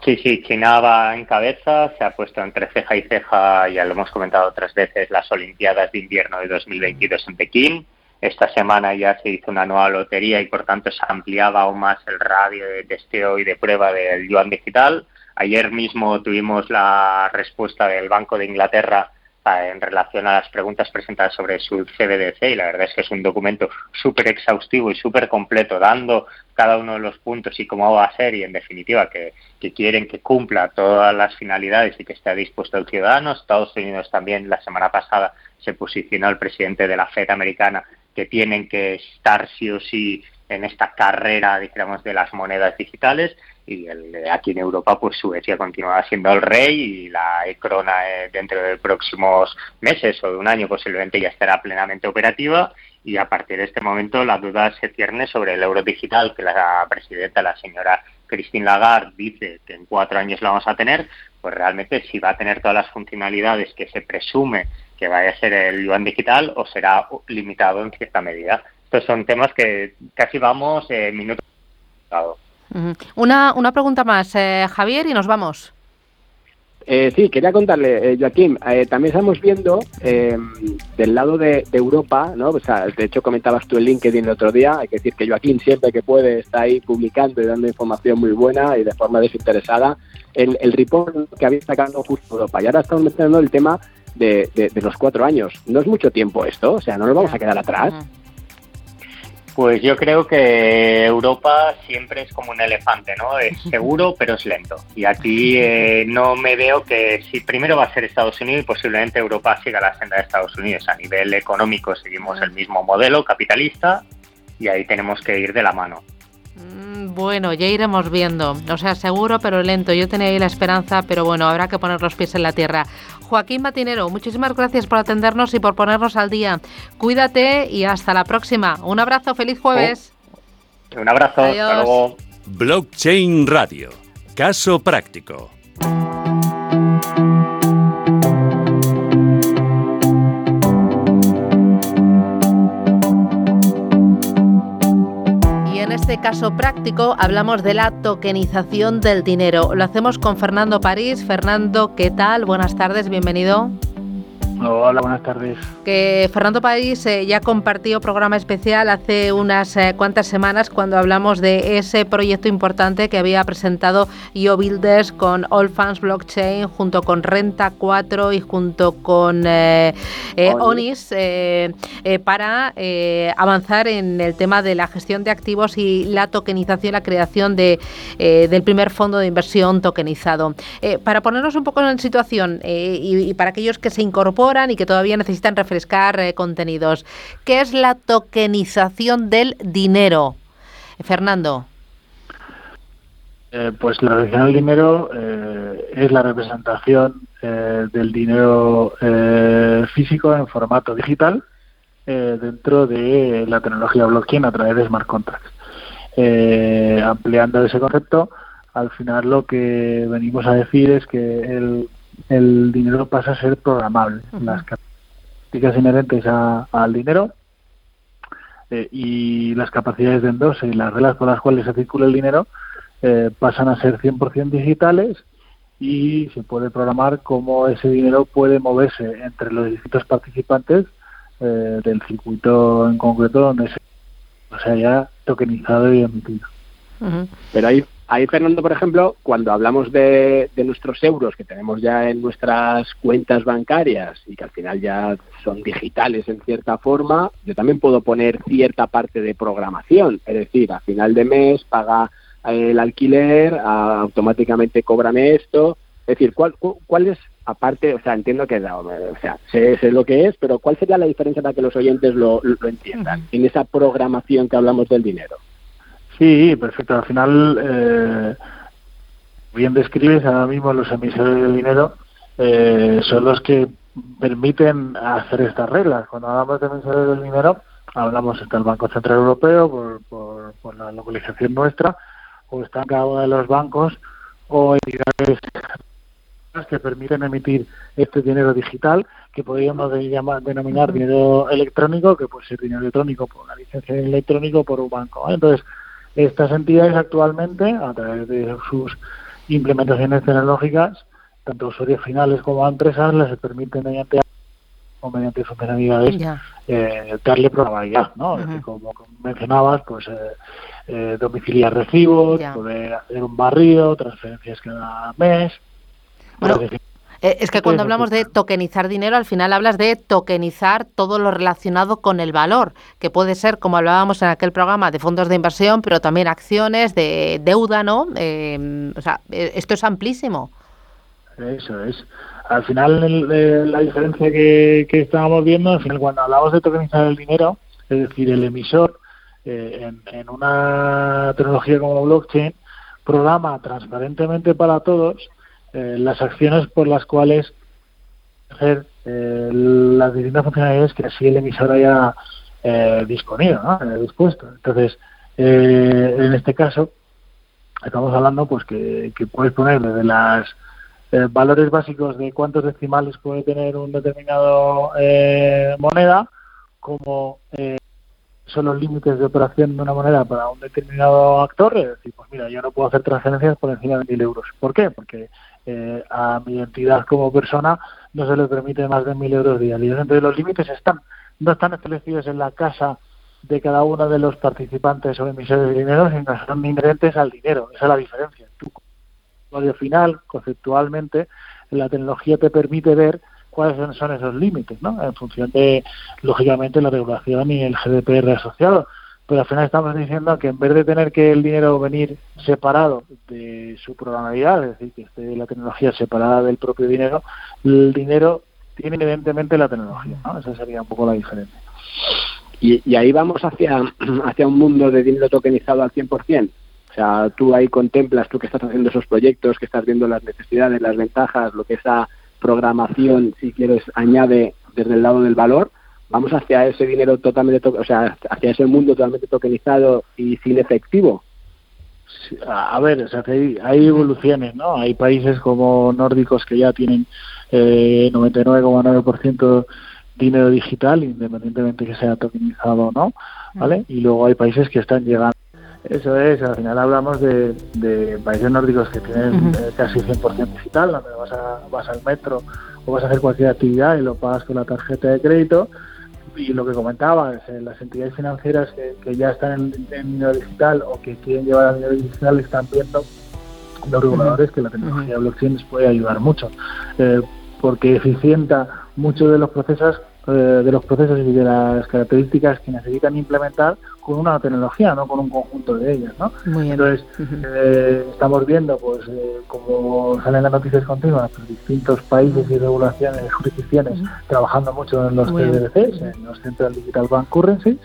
Sí, sí, China va en cabeza, se ha puesto entre ceja y ceja, ya lo hemos comentado otras veces, las Olimpiadas de Invierno de 2022 en Pekín esta semana ya se hizo una nueva lotería y por tanto se ampliaba aún más el radio de testeo y de prueba del yuan digital. Ayer mismo tuvimos la respuesta del Banco de Inglaterra ah, en relación a las preguntas presentadas sobre su CBDC y la verdad es que es un documento súper exhaustivo y súper completo, dando cada uno de los puntos y cómo va a ser y en definitiva que, que, quieren que cumpla todas las finalidades y que esté dispuesto el ciudadano. Estados Unidos también la semana pasada se posicionó el presidente de la Fed americana que tienen que estar sí o sí en esta carrera, digamos, de las monedas digitales. Y el, aquí en Europa pues Suecia continúa siendo el rey y la Ecrona eh, dentro de próximos meses o de un año posiblemente ya estará plenamente operativa. Y a partir de este momento la duda se cierne sobre el euro digital que la presidenta, la señora Christine Lagarde dice que en cuatro años lo vamos a tener, pues realmente si va a tener todas las funcionalidades que se presume que vaya a ser el yuan digital o será limitado en cierta medida. Estos son temas que casi vamos eh, minutos. Una, una pregunta más, eh, Javier, y nos vamos. Eh, sí, quería contarle, eh, Joaquín, eh, también estamos viendo del lado de, Europa, ¿no? O sea, de hecho comentabas tú el LinkedIn el otro día, hay que decir que Joaquín siempre que puede está ahí publicando y dando información muy buena y de forma desinteresada, el, el report que había sacado justo Europa. Y ahora estamos mencionando el tema de, de, los cuatro años. No es mucho tiempo esto, o sea, no nos vamos a quedar atrás. Pues yo creo que Europa siempre es como un elefante, ¿no? Es seguro, pero es lento. Y aquí eh, no me veo que si primero va a ser Estados Unidos y posiblemente Europa siga la senda de Estados Unidos. A nivel económico seguimos el mismo modelo capitalista y ahí tenemos que ir de la mano. Mm, bueno, ya iremos viendo. O sea, seguro, pero lento. Yo tenía ahí la esperanza, pero bueno, habrá que poner los pies en la tierra. Joaquín Matinero, muchísimas gracias por atendernos y por ponernos al día. Cuídate y hasta la próxima. Un abrazo, feliz jueves. Oh, un abrazo, hasta luego. Blockchain Radio. Caso práctico. Este caso práctico hablamos de la tokenización del dinero. Lo hacemos con Fernando París. Fernando, ¿qué tal? Buenas tardes, bienvenido. Hola, buenas tardes. Que Fernando País eh, ya compartió programa especial hace unas eh, cuantas semanas cuando hablamos de ese proyecto importante que había presentado Yo Builders con All Fans Blockchain junto con Renta 4 y junto con eh, Onis para avanzar en el tema de la gestión de activos y la tokenización, la creación de, del primer fondo de inversión tokenizado. para ponernos un poco en situación y para aquellos que se incorporan y que todavía necesitan refrescar eh, contenidos. ¿Qué es la tokenización del dinero? Fernando. Eh, pues la representación del dinero eh, es la representación del dinero físico en formato digital dentro de la tecnología blockchain a través de smart contracts. ampliando ese concepto, al final lo que venimos a decir es que el el dinero pasa a ser programable. Las características inherentes al dinero eh, y las capacidades de endose y las reglas por las cuales se circula el dinero eh, pasan a ser 100% digitales y se puede programar cómo ese dinero puede moverse entre los distintos participantes eh, del circuito en concreto donde se, haya tokenizado y emitido. Pero hay Ahí, Fernando, por ejemplo, cuando hablamos de, nuestros euros que tenemos ya en nuestras cuentas bancarias y que al final ya son digitales en cierta forma, yo también puedo poner cierta parte de programación. Es decir, a final de mes paga el alquiler, automáticamente cóbrame esto. Es decir, ¿cuál, cuál es, aparte, o sea, entiendo que, o sea, sé, lo que es, pero ¿cuál sería la diferencia para que los oyentes lo, lo entiendan en esa programación que hablamos del dinero? Sí, perfecto. Al final, eh, bien describes, ahora mismo los emisores de dinero eh, son los que permiten hacer estas reglas. Cuando hablamos de emisores del dinero, hablamos del Banco Central Europeo por, por, por la localización nuestra, o está en cada uno de los bancos o entidades que permiten emitir este dinero digital que podríamos denominar dinero electrónico, que puede ser dinero electrónico por una licencia electrónico por un banco. Entonces, estas entidades actualmente, a través de sus implementaciones tecnológicas, tanto usuarios finales como a empresas, les permiten mediante o mediante funcionalidades eh, darle programabilidad, ¿no? Como, mencionabas, pues eh, eh, domiciliar recibos, poder hacer un barrido, transferencias cada mes. Bueno, es que cuando hablamos de tokenizar dinero, al final hablas de tokenizar todo lo relacionado con el valor, que puede ser, como hablábamos en aquel programa, de fondos de inversión, pero también acciones, de deuda, ¿no? Eh, o sea, eh, esto es amplísimo. Eso es. Al final, la diferencia que, estábamos viendo, al final, cuando hablamos de tokenizar el dinero, es decir, el emisor, en, en una tecnología como blockchain, programa transparentemente para todos eh, las acciones por las cuales eh, las distintas funcionalidades que así el emisor haya eh, disponido, dispuesto. Entonces, en este caso, estamos hablando pues que, puedes poner desde los valores básicos de cuántos decimales puede tener un determinado moneda, como son los límites de operación de una moneda para un determinado actor, es decir, pues mira, yo no puedo hacer transferencias por encima de mil euros. ¿Por qué? Porque eh, a mi entidad como persona no se le permite más de mil euros diarios. Entonces los límites están no están establecidos en la casa de cada uno de los participantes o emisores de dinero, sino son inherentes al dinero. Esa es la diferencia. Tu final, conceptualmente, la tecnología te permite ver cuáles son esos límites, ¿no? En función de, lógicamente, la regulación y el GDPR asociado pero al final estamos diciendo que en vez de tener que el dinero venir separado de su programabilidad, es decir, que esté la tecnología separada del propio dinero, el dinero tiene evidentemente la tecnología, ¿no? Esa sería un poco la diferencia. Y, ahí vamos hacia, hacia un mundo de dinero tokenizado al 100%. O sea, tú ahí contemplas, tú que estás haciendo esos proyectos, que estás viendo las necesidades, las ventajas, lo que esa programación, si quieres, añade desde el lado del valor, vamos hacia ese dinero totalmente, o sea, hacia ese mundo totalmente tokenizado y sin efectivo. A ver, hay, evoluciones, ¿no? Hay países como nórdicos que ya tienen eh, 99,9% dinero digital, independientemente que sea tokenizado o no, ¿vale? Y luego hay países que están llegando. Eso es, al final hablamos de, países nórdicos que tienen eh, casi 100% digital, donde vas, a, vas al metro o vas a hacer cualquier actividad y lo pagas con la tarjeta de crédito y lo que comentaba, eh, las entidades financieras que, ya están en, dinero digital o que quieren llevar al dinero digital están viendo los reguladores que la tecnología blockchain les puede ayudar mucho, eh, porque eficienta muchos de los procesos eh, de los procesos y de las características que necesitan implementar con una tecnología, no con un conjunto de ellas, ¿no? Entonces, eh, estamos viendo, pues, eh, como salen las noticias continuas, pues, distintos países y regulaciones, jurisdicciones, trabajando mucho en los CDBCs, en los Central Digital Bank Currencies,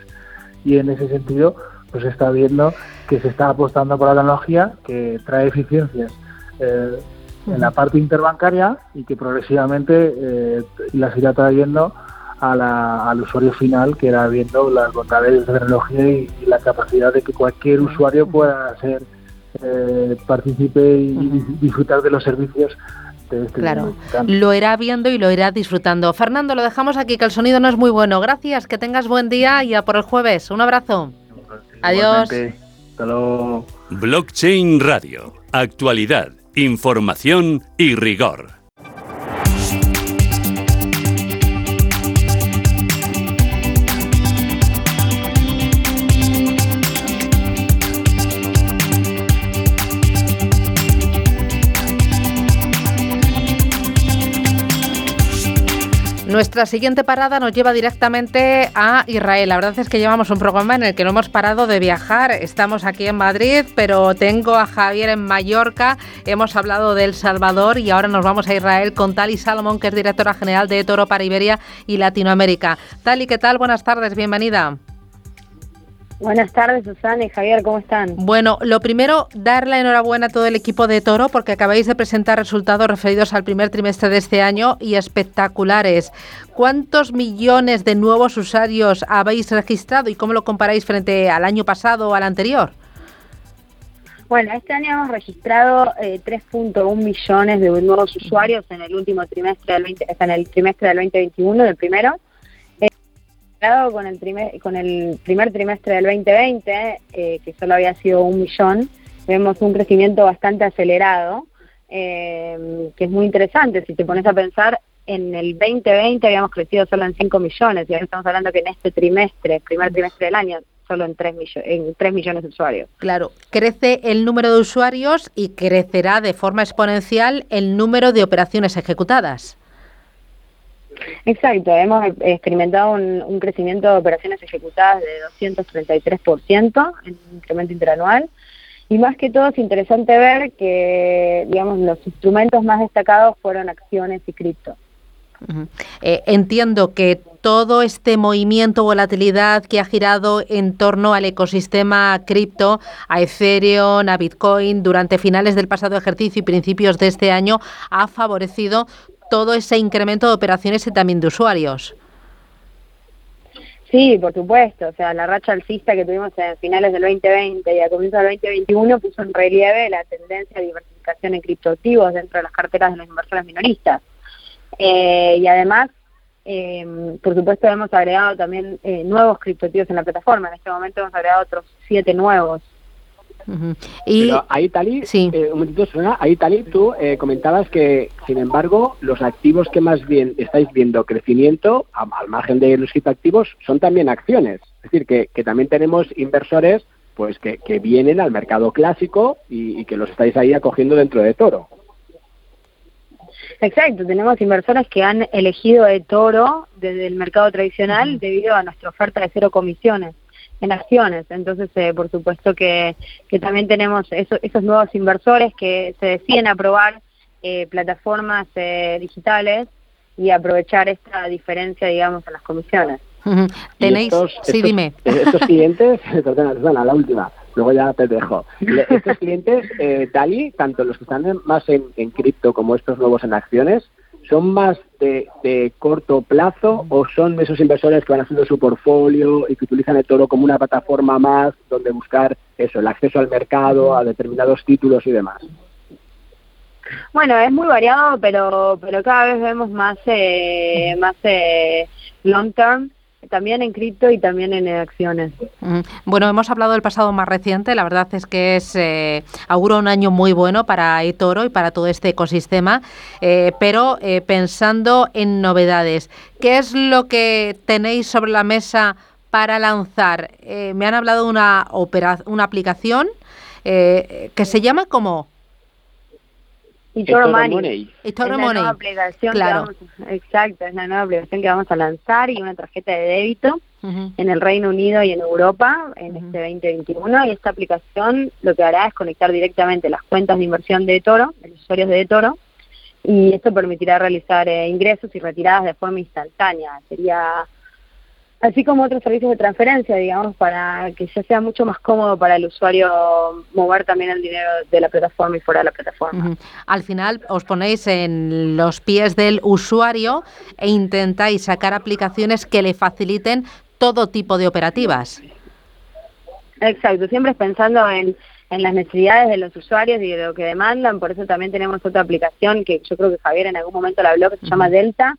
y en ese sentido, pues está viendo que se está apostando por la tecnología que trae eficiencias en la parte interbancaria y que progresivamente las irá trayendo al usuario final que era viendo las bondades de la tecnología y, la capacidad de que cualquier usuario pueda ser eh, participe y disfrutar de los servicios de este claro, lo irá viendo y lo irá disfrutando. Fernando, lo dejamos aquí, que el sonido no es muy bueno. Gracias, que tengas buen día y a por el jueves. Un abrazo. Adiós. Blockchain Radio. Actualidad, información y rigor. Nuestra siguiente parada nos lleva directamente a Israel. La verdad es que llevamos un programa en el que no hemos parado de viajar. Estamos aquí en Madrid, pero tengo a Javier en Mallorca. Hemos hablado de El Salvador y ahora nos vamos a Israel con Tali Salomón, que es directora general de Toro para Iberia y Latinoamérica. Tali, ¿qué tal? Buenas tardes, bienvenida. Buenas tardes, Susana y Javier, ¿cómo están? Bueno, lo primero, dar la enhorabuena a todo el equipo de Toro porque acabáis de presentar resultados referidos al primer trimestre de este año y espectaculares. ¿Cuántos millones de nuevos usuarios habéis registrado y cómo lo comparáis frente al año pasado o al anterior? Bueno, este año hemos registrado 3.1 eh, millones de nuevos usuarios en el último trimestre del 20, en el trimestre del 2021, del primero con el primer, con el primer trimestre del 2020, eh, que solo había sido un millón, vemos un crecimiento bastante acelerado, eh, que es muy interesante. Si te pones a pensar, en el 2020 habíamos crecido solo en 5 millones y ahora estamos hablando que en este trimestre, primer trimestre del año, solo en 3, en 3 millones de usuarios. Claro, crece el número de usuarios y crecerá de forma exponencial el número de operaciones ejecutadas. Exacto, hemos experimentado un, crecimiento de operaciones ejecutadas de 233% en incremento interanual. Y más que todo es interesante ver que, digamos, los instrumentos más destacados fueron acciones y cripto. Eh, entiendo que todo este movimiento, volatilidad que ha girado en torno al ecosistema cripto, a Ethereum, a Bitcoin, durante finales del pasado ejercicio y principios de este año, ha favorecido todo ese incremento de operaciones y también de usuarios. Sí, por supuesto. O sea, la racha alcista que tuvimos en finales del 2020 y a comienzos del 2021 puso en relieve la tendencia de diversificación en criptoactivos dentro de las carteras de los inversores minoristas. Eh, y además, eh, por supuesto, hemos agregado también eh, nuevos criptoactivos en la plataforma. En este momento hemos agregado otros siete nuevos y Pero ahí, Tali, eh, un momentito, ahí, Tali, tú eh, comentabas que, sin embargo, los activos que más bien estáis viendo crecimiento, al margen de los activos, son también acciones. Es decir, que, que también tenemos inversores pues que, que vienen al mercado clásico y, que los estáis ahí acogiendo dentro de Toro. Exacto, tenemos inversores que han elegido de Toro desde el mercado tradicional debido a nuestra oferta de cero comisiones en acciones. Entonces, eh, por supuesto que, que también tenemos esos nuevos inversores que se deciden a probar eh, plataformas eh, digitales y aprovechar esta diferencia, digamos, en las comisiones. Tenéis, sí, dime. Estos clientes, perdona, la última, luego ya te dejo. Estos clientes, eh, Dali, tanto los que están más en, en cripto como estos nuevos en acciones, ¿Son más de, corto plazo o son esos inversores que van haciendo su portfolio y que utilizan el toro como una plataforma más donde buscar eso, el acceso al mercado, a determinados títulos y demás? Bueno, es muy variado, pero pero cada vez vemos más eh, más eh, long term también en cripto y también en acciones. Bueno, hemos hablado del pasado más reciente, la verdad es que es eh, auguro un año muy bueno para eToro y para todo este ecosistema, eh, pero eh, pensando en novedades, ¿qué es lo que tenéis sobre la mesa para lanzar? Eh, me han hablado de una, una aplicación que se llama como eToro Money. eToro Money. Nueva aplicación claro. exacto, es la nueva aplicación que vamos a lanzar y una tarjeta de débito en el Reino Unido y en Europa en este 2021. Y esta aplicación lo que hará es conectar directamente las cuentas de inversión de eToro, de los usuarios de eToro, y esto permitirá realizar eh, ingresos y retiradas de forma instantánea. Sería así como otros servicios de transferencia, digamos, para que ya sea mucho más cómodo para el usuario mover también el dinero de la plataforma y fuera de la plataforma. Al final os ponéis en los pies del usuario e intentáis sacar aplicaciones que le faciliten todo tipo de operativas. Exacto, siempre pensando en, en las necesidades de los usuarios y de lo que demandan, por eso también tenemos otra aplicación que yo creo que Javier en algún momento la habló, que se llama Delta,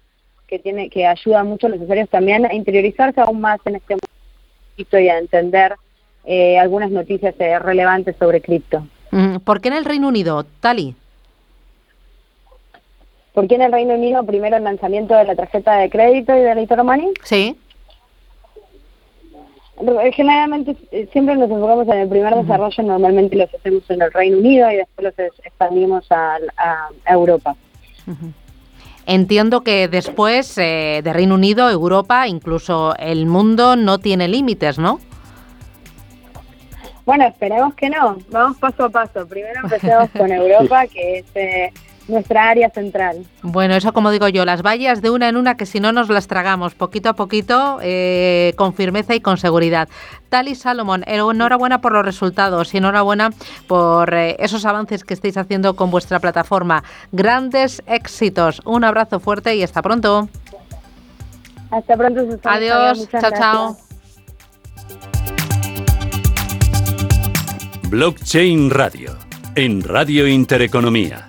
que tiene que ayuda mucho a los usuarios también a interiorizarse aún más en este mundo y a entender eh, algunas noticias eh, relevantes sobre cripto. Mm, ¿Por qué en el Reino Unido, Tali? ¿Por qué en el Reino Unido primero el lanzamiento de la tarjeta de crédito y de Return Money? Sí. Generalmente eh, siempre nos enfocamos en el primer desarrollo, normalmente los hacemos en el Reino Unido y después los expandimos a, Europa. Entiendo que después eh, de Reino Unido, Europa, incluso el mundo no tiene límites, ¿no? Bueno, esperemos que no. Vamos paso a paso. Primero empecemos con Europa, que es eh, nuestra área central. Bueno, eso como digo yo, las vallas de una en una que si no nos las tragamos poquito a poquito, eh, con firmeza y con seguridad. Tali Salomón, enhorabuena por los resultados y enhorabuena por eh, esos avances que estáis haciendo con vuestra plataforma. Grandes éxitos. Un abrazo fuerte y hasta pronto. Hasta pronto, Susana. Adiós, chao, chao. Blockchain Radio, en Radio Intereconomía.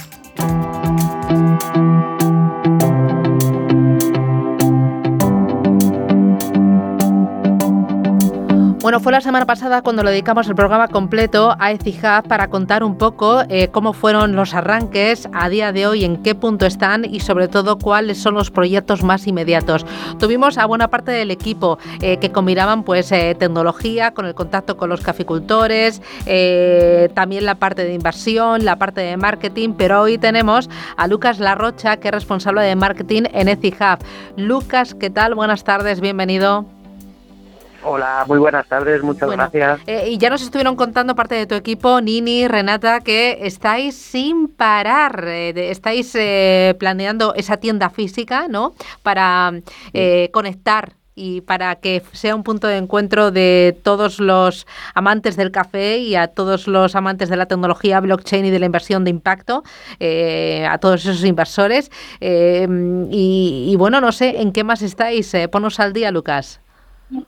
Bueno, fue la semana pasada cuando le dedicamos el programa completo a Etihad para contar un poco eh, cómo fueron los arranques a día de hoy, en qué punto están y sobre todo cuáles son los proyectos más inmediatos. Tuvimos a buena parte del equipo eh, que combinaban pues eh, tecnología con el contacto con los caficultores, también la parte de inversión, la parte de marketing, pero hoy tenemos a Lucas Larrocha, que es responsable de marketing en Etihad. Lucas, ¿qué tal? Buenas tardes, bienvenido. Hola, muy buenas tardes, muchas gracias. Eh, y ya nos estuvieron contando parte de tu equipo, Nini, Renata, que estáis sin parar, eh, estáis eh, planeando esa tienda física, ¿no? Para conectar y para que sea un punto de encuentro de todos los amantes del café y a todos los amantes de la tecnología blockchain y de la inversión de impacto, a todos esos inversores. Y, y, bueno, no sé, ¿en qué más estáis? ponos al día, Lucas.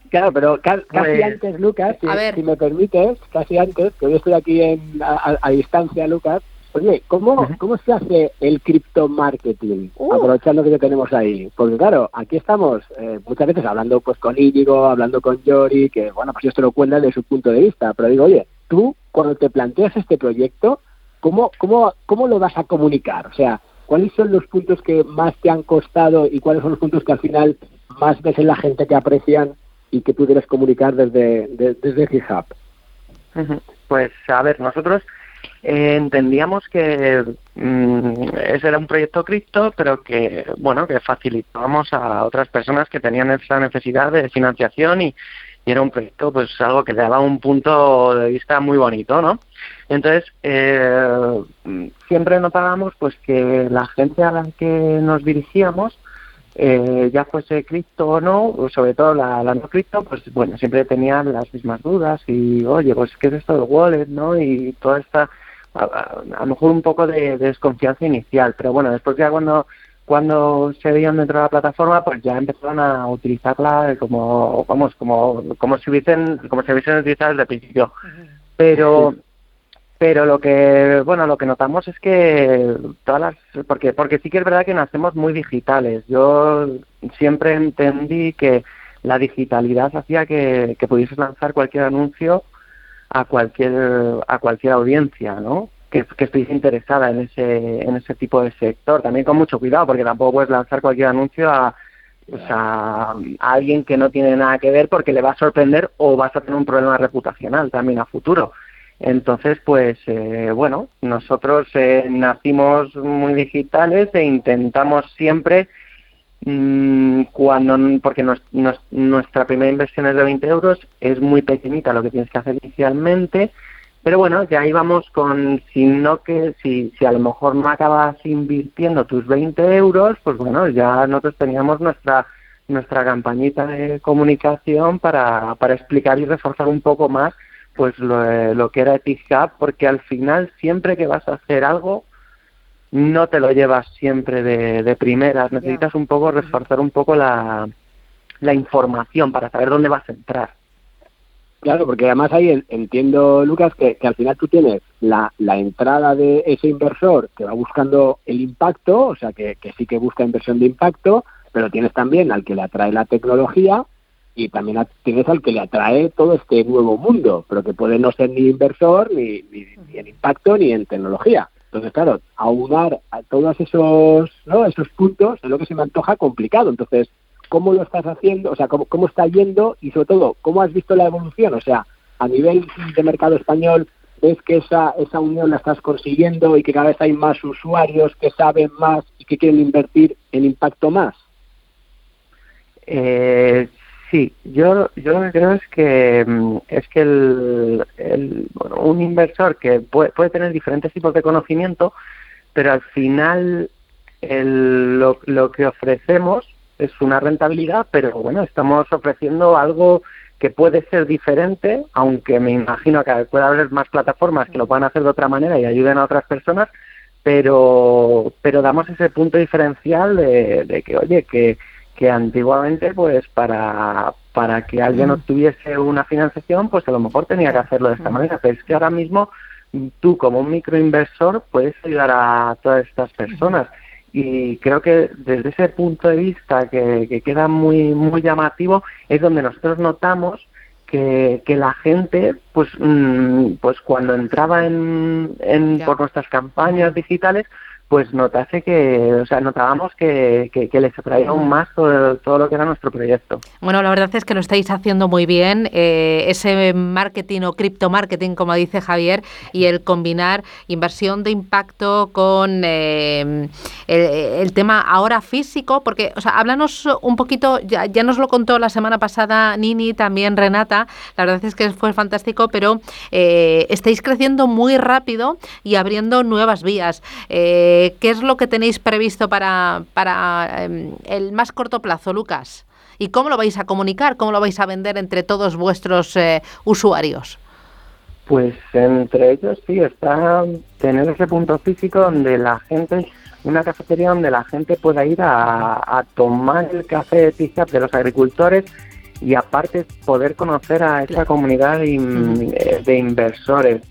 Claro, pero casi pues, antes, Lucas, si, me permites, casi antes, que yo estoy aquí en, a, distancia, Lucas, oye, ¿cómo, ¿cómo se hace el cripto marketing? Uh. Aprovechando que lo tenemos ahí. Porque claro, aquí estamos eh, muchas veces hablando pues con Íñigo, hablando con Yori, que bueno, pues esto lo cuenta desde su punto de vista, pero digo, oye, tú cuando te planteas este proyecto, ¿cómo, cómo, cómo lo vas a comunicar? O sea, ¿cuáles son los puntos que más te han costado y cuáles son los puntos que al final más ves en la gente que aprecian y que pudieras comunicar desde, desde GitHub? Pues a ver, nosotros eh, entendíamos que mm, ese era un proyecto cripto, pero que bueno que facilitábamos a otras personas que tenían esa necesidad de financiación y, era un proyecto pues algo que daba un punto de vista muy bonito, ¿no? Entonces eh, siempre notábamos pues que la gente a la que nos dirigíamos eh, ya fuese cripto o no, sobre todo la, no cripto, pues bueno, siempre tenían las mismas dudas y, oye, pues qué es esto del wallet, ¿no? Y toda esta, a, lo mejor un poco de, desconfianza inicial, pero bueno, después ya cuando cuando se veían dentro de la plataforma, pues ya empezaron a utilizarla como, vamos, como, como si hubiesen, como si hubiesen utilizado desde el principio. Pero, pero lo que bueno lo que notamos es que todas las porque porque sí que es verdad que nacemos muy digitales. Yo siempre entendí que la digitalidad hacía que, que pudieses lanzar cualquier anuncio a cualquier a cualquier audiencia no que, que interesada en ese en ese tipo de sector. También con mucho cuidado porque tampoco puedes lanzar cualquier anuncio a a alguien que no tiene nada que ver porque le va a sorprender o vas a tener un problema reputacional también a futuro entonces, pues eh, bueno, nosotros eh, nacimos muy digitales e intentamos siempre, mmm, cuando porque nuestra primera inversión es de 20 euros, es muy pequeñita lo que tienes que hacer inicialmente, pero bueno, ya íbamos con, si no que, si, si a lo mejor no acabas invirtiendo tus 20 euros, pues bueno, ya nosotros teníamos nuestra nuestra campañita de comunicación para, para explicar y reforzar un poco más pues lo, eh, lo que era Etihub, porque al final siempre que vas a hacer algo no te lo llevas siempre de, de primeras, necesitas un poco reforzar un poco la, la información para saber dónde vas a entrar. Claro, porque además ahí entiendo, Lucas, que, que, al final tú tienes la, la entrada de ese inversor que va buscando el impacto, o sea, que, que sí que busca inversión de impacto, pero tienes también al que le atrae la tecnología y también tienes al que le atrae todo este nuevo mundo, pero que puede no ser ni inversor, ni, ni, en impacto, ni en tecnología. Entonces, claro, aunar a todos esos, ¿no? esos puntos es lo que se me antoja complicado. Entonces, ¿cómo lo estás haciendo? O sea, ¿cómo, cómo está yendo? Y sobre todo, ¿cómo has visto la evolución? O sea, a nivel de mercado español, ¿ves que esa, esa unión la estás consiguiendo y que cada vez hay más usuarios que saben más y que quieren invertir en impacto más? Eh, Sí, yo, yo lo que creo es que mm, es que el, el bueno, un inversor que puede, puede tener diferentes tipos de conocimiento, pero al final lo, lo que ofrecemos es una rentabilidad, pero bueno, estamos ofreciendo algo que puede ser diferente, aunque me imagino que puede haber más plataformas que lo puedan hacer de otra manera y ayuden a otras personas, pero, pero damos ese punto diferencial de, que, oye, que, que antiguamente, pues para, para que alguien obtuviese una financiación, pues a lo mejor tenía que hacerlo de esta manera, pero es que ahora mismo tú como un microinversor puedes ayudar a todas estas personas. Y creo que desde ese punto de vista que, queda muy muy llamativo es donde nosotros notamos que, que la gente pues mm, pues cuando entraba en, en por nuestras campañas digitales pues notase que, o sea, notábamos que, que, les atraía aún más todo, lo que era nuestro proyecto. Bueno, la verdad es que lo estáis haciendo muy bien, eh, ese marketing o cripto marketing, como dice Javier, y el combinar inversión de impacto con eh, el, tema ahora físico, porque, o sea, háblanos un poquito, ya, ya nos lo contó la semana pasada Nini, también Renata, la verdad es que fue fantástico, pero eh, estáis creciendo muy rápido y abriendo nuevas vías. Eh, eh, ¿Qué es lo que tenéis previsto para, para em, el más corto plazo, Lucas? ¿Y cómo lo vais a comunicar? ¿Cómo lo vais a vender entre todos vuestros eh, usuarios? Pues entre ellos sí está tener ese punto físico donde la gente, una cafetería donde la gente pueda ir a, tomar el café de de los agricultores y aparte poder conocer a esa comunidad de, de inversores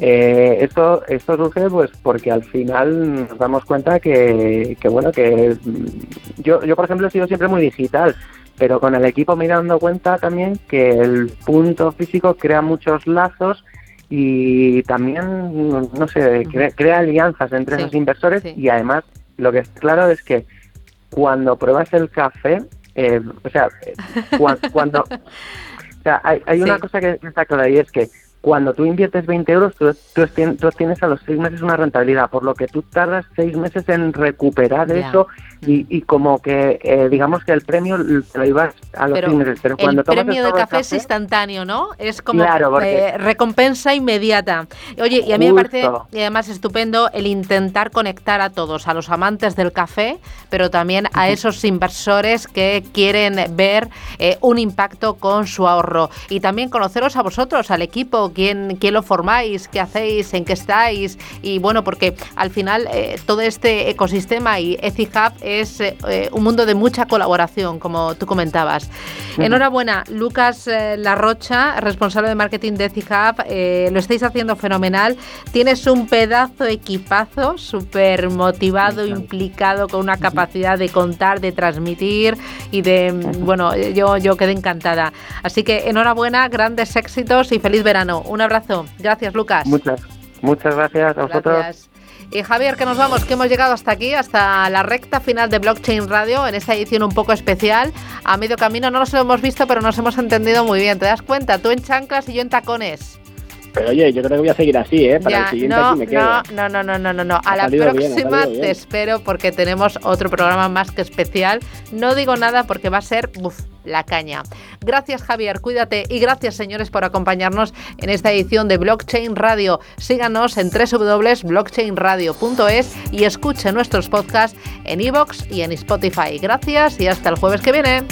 eh, esto, esto surge pues porque al final nos damos cuenta que, bueno, que mm, yo, yo por ejemplo he sido siempre muy digital, pero con el equipo me he dando cuenta también que el punto físico crea muchos lazos y también, no sé, crea, alianzas entre esos inversores y además lo que es claro es que cuando pruebas el café, eh, o sea, cuando, o sea, hay, hay una cosa que está clara y es que cuando tú inviertes 20 euros, tú, tú, tienes a los seis meses una rentabilidad, por lo que tú tardas seis meses en recuperar eso y, como que, eh, digamos que el premio te lo ibas a los meses. Pero cuando el premio de café, es instantáneo, ¿no? Es como eh, recompensa inmediata. Oye, y a mí me parece, y además estupendo, el intentar conectar a todos, a los amantes del café, pero también a esos inversores que quieren ver eh, un impacto con su ahorro. Y también conoceros a vosotros, al equipo quién, quién lo formáis, qué hacéis, en qué estáis. Y bueno, porque al final eh, todo este ecosistema y EthiHub es eh, un mundo de mucha colaboración, como tú comentabas. Enhorabuena, Lucas eh, Larrocha, responsable de marketing de EthiHub. lo estáis haciendo fenomenal. Tienes un pedazo equipazo, súper motivado, implicado, con una capacidad de contar, de transmitir y de, bueno, yo, yo quedé encantada. Así que enhorabuena, grandes éxitos y feliz verano. Un abrazo. Gracias, Lucas. Muchas, muchas gracias a vosotros. Y Javier, que nos vamos, que hemos llegado hasta aquí, hasta la recta final de Blockchain Radio, en esta edición un poco especial. A medio camino no nos lo hemos visto, pero nos hemos entendido muy bien. ¿Te das cuenta? Tú en chanclas y yo en tacones. Pero oye, yo creo que voy a seguir así, ¿eh? Para el siguiente no, aquí me quedo. No, no, no, no, no, no. A la próxima te espero porque tenemos otro programa más que especial. No digo nada porque va a ser uf, la caña. Gracias, Javier, cuídate y gracias, señores, por acompañarnos en esta edición de Blockchain Radio. Síganos en www.blockchainradio.es y escuchen nuestros podcasts en iVoox y en Spotify. Gracias y hasta el jueves que viene.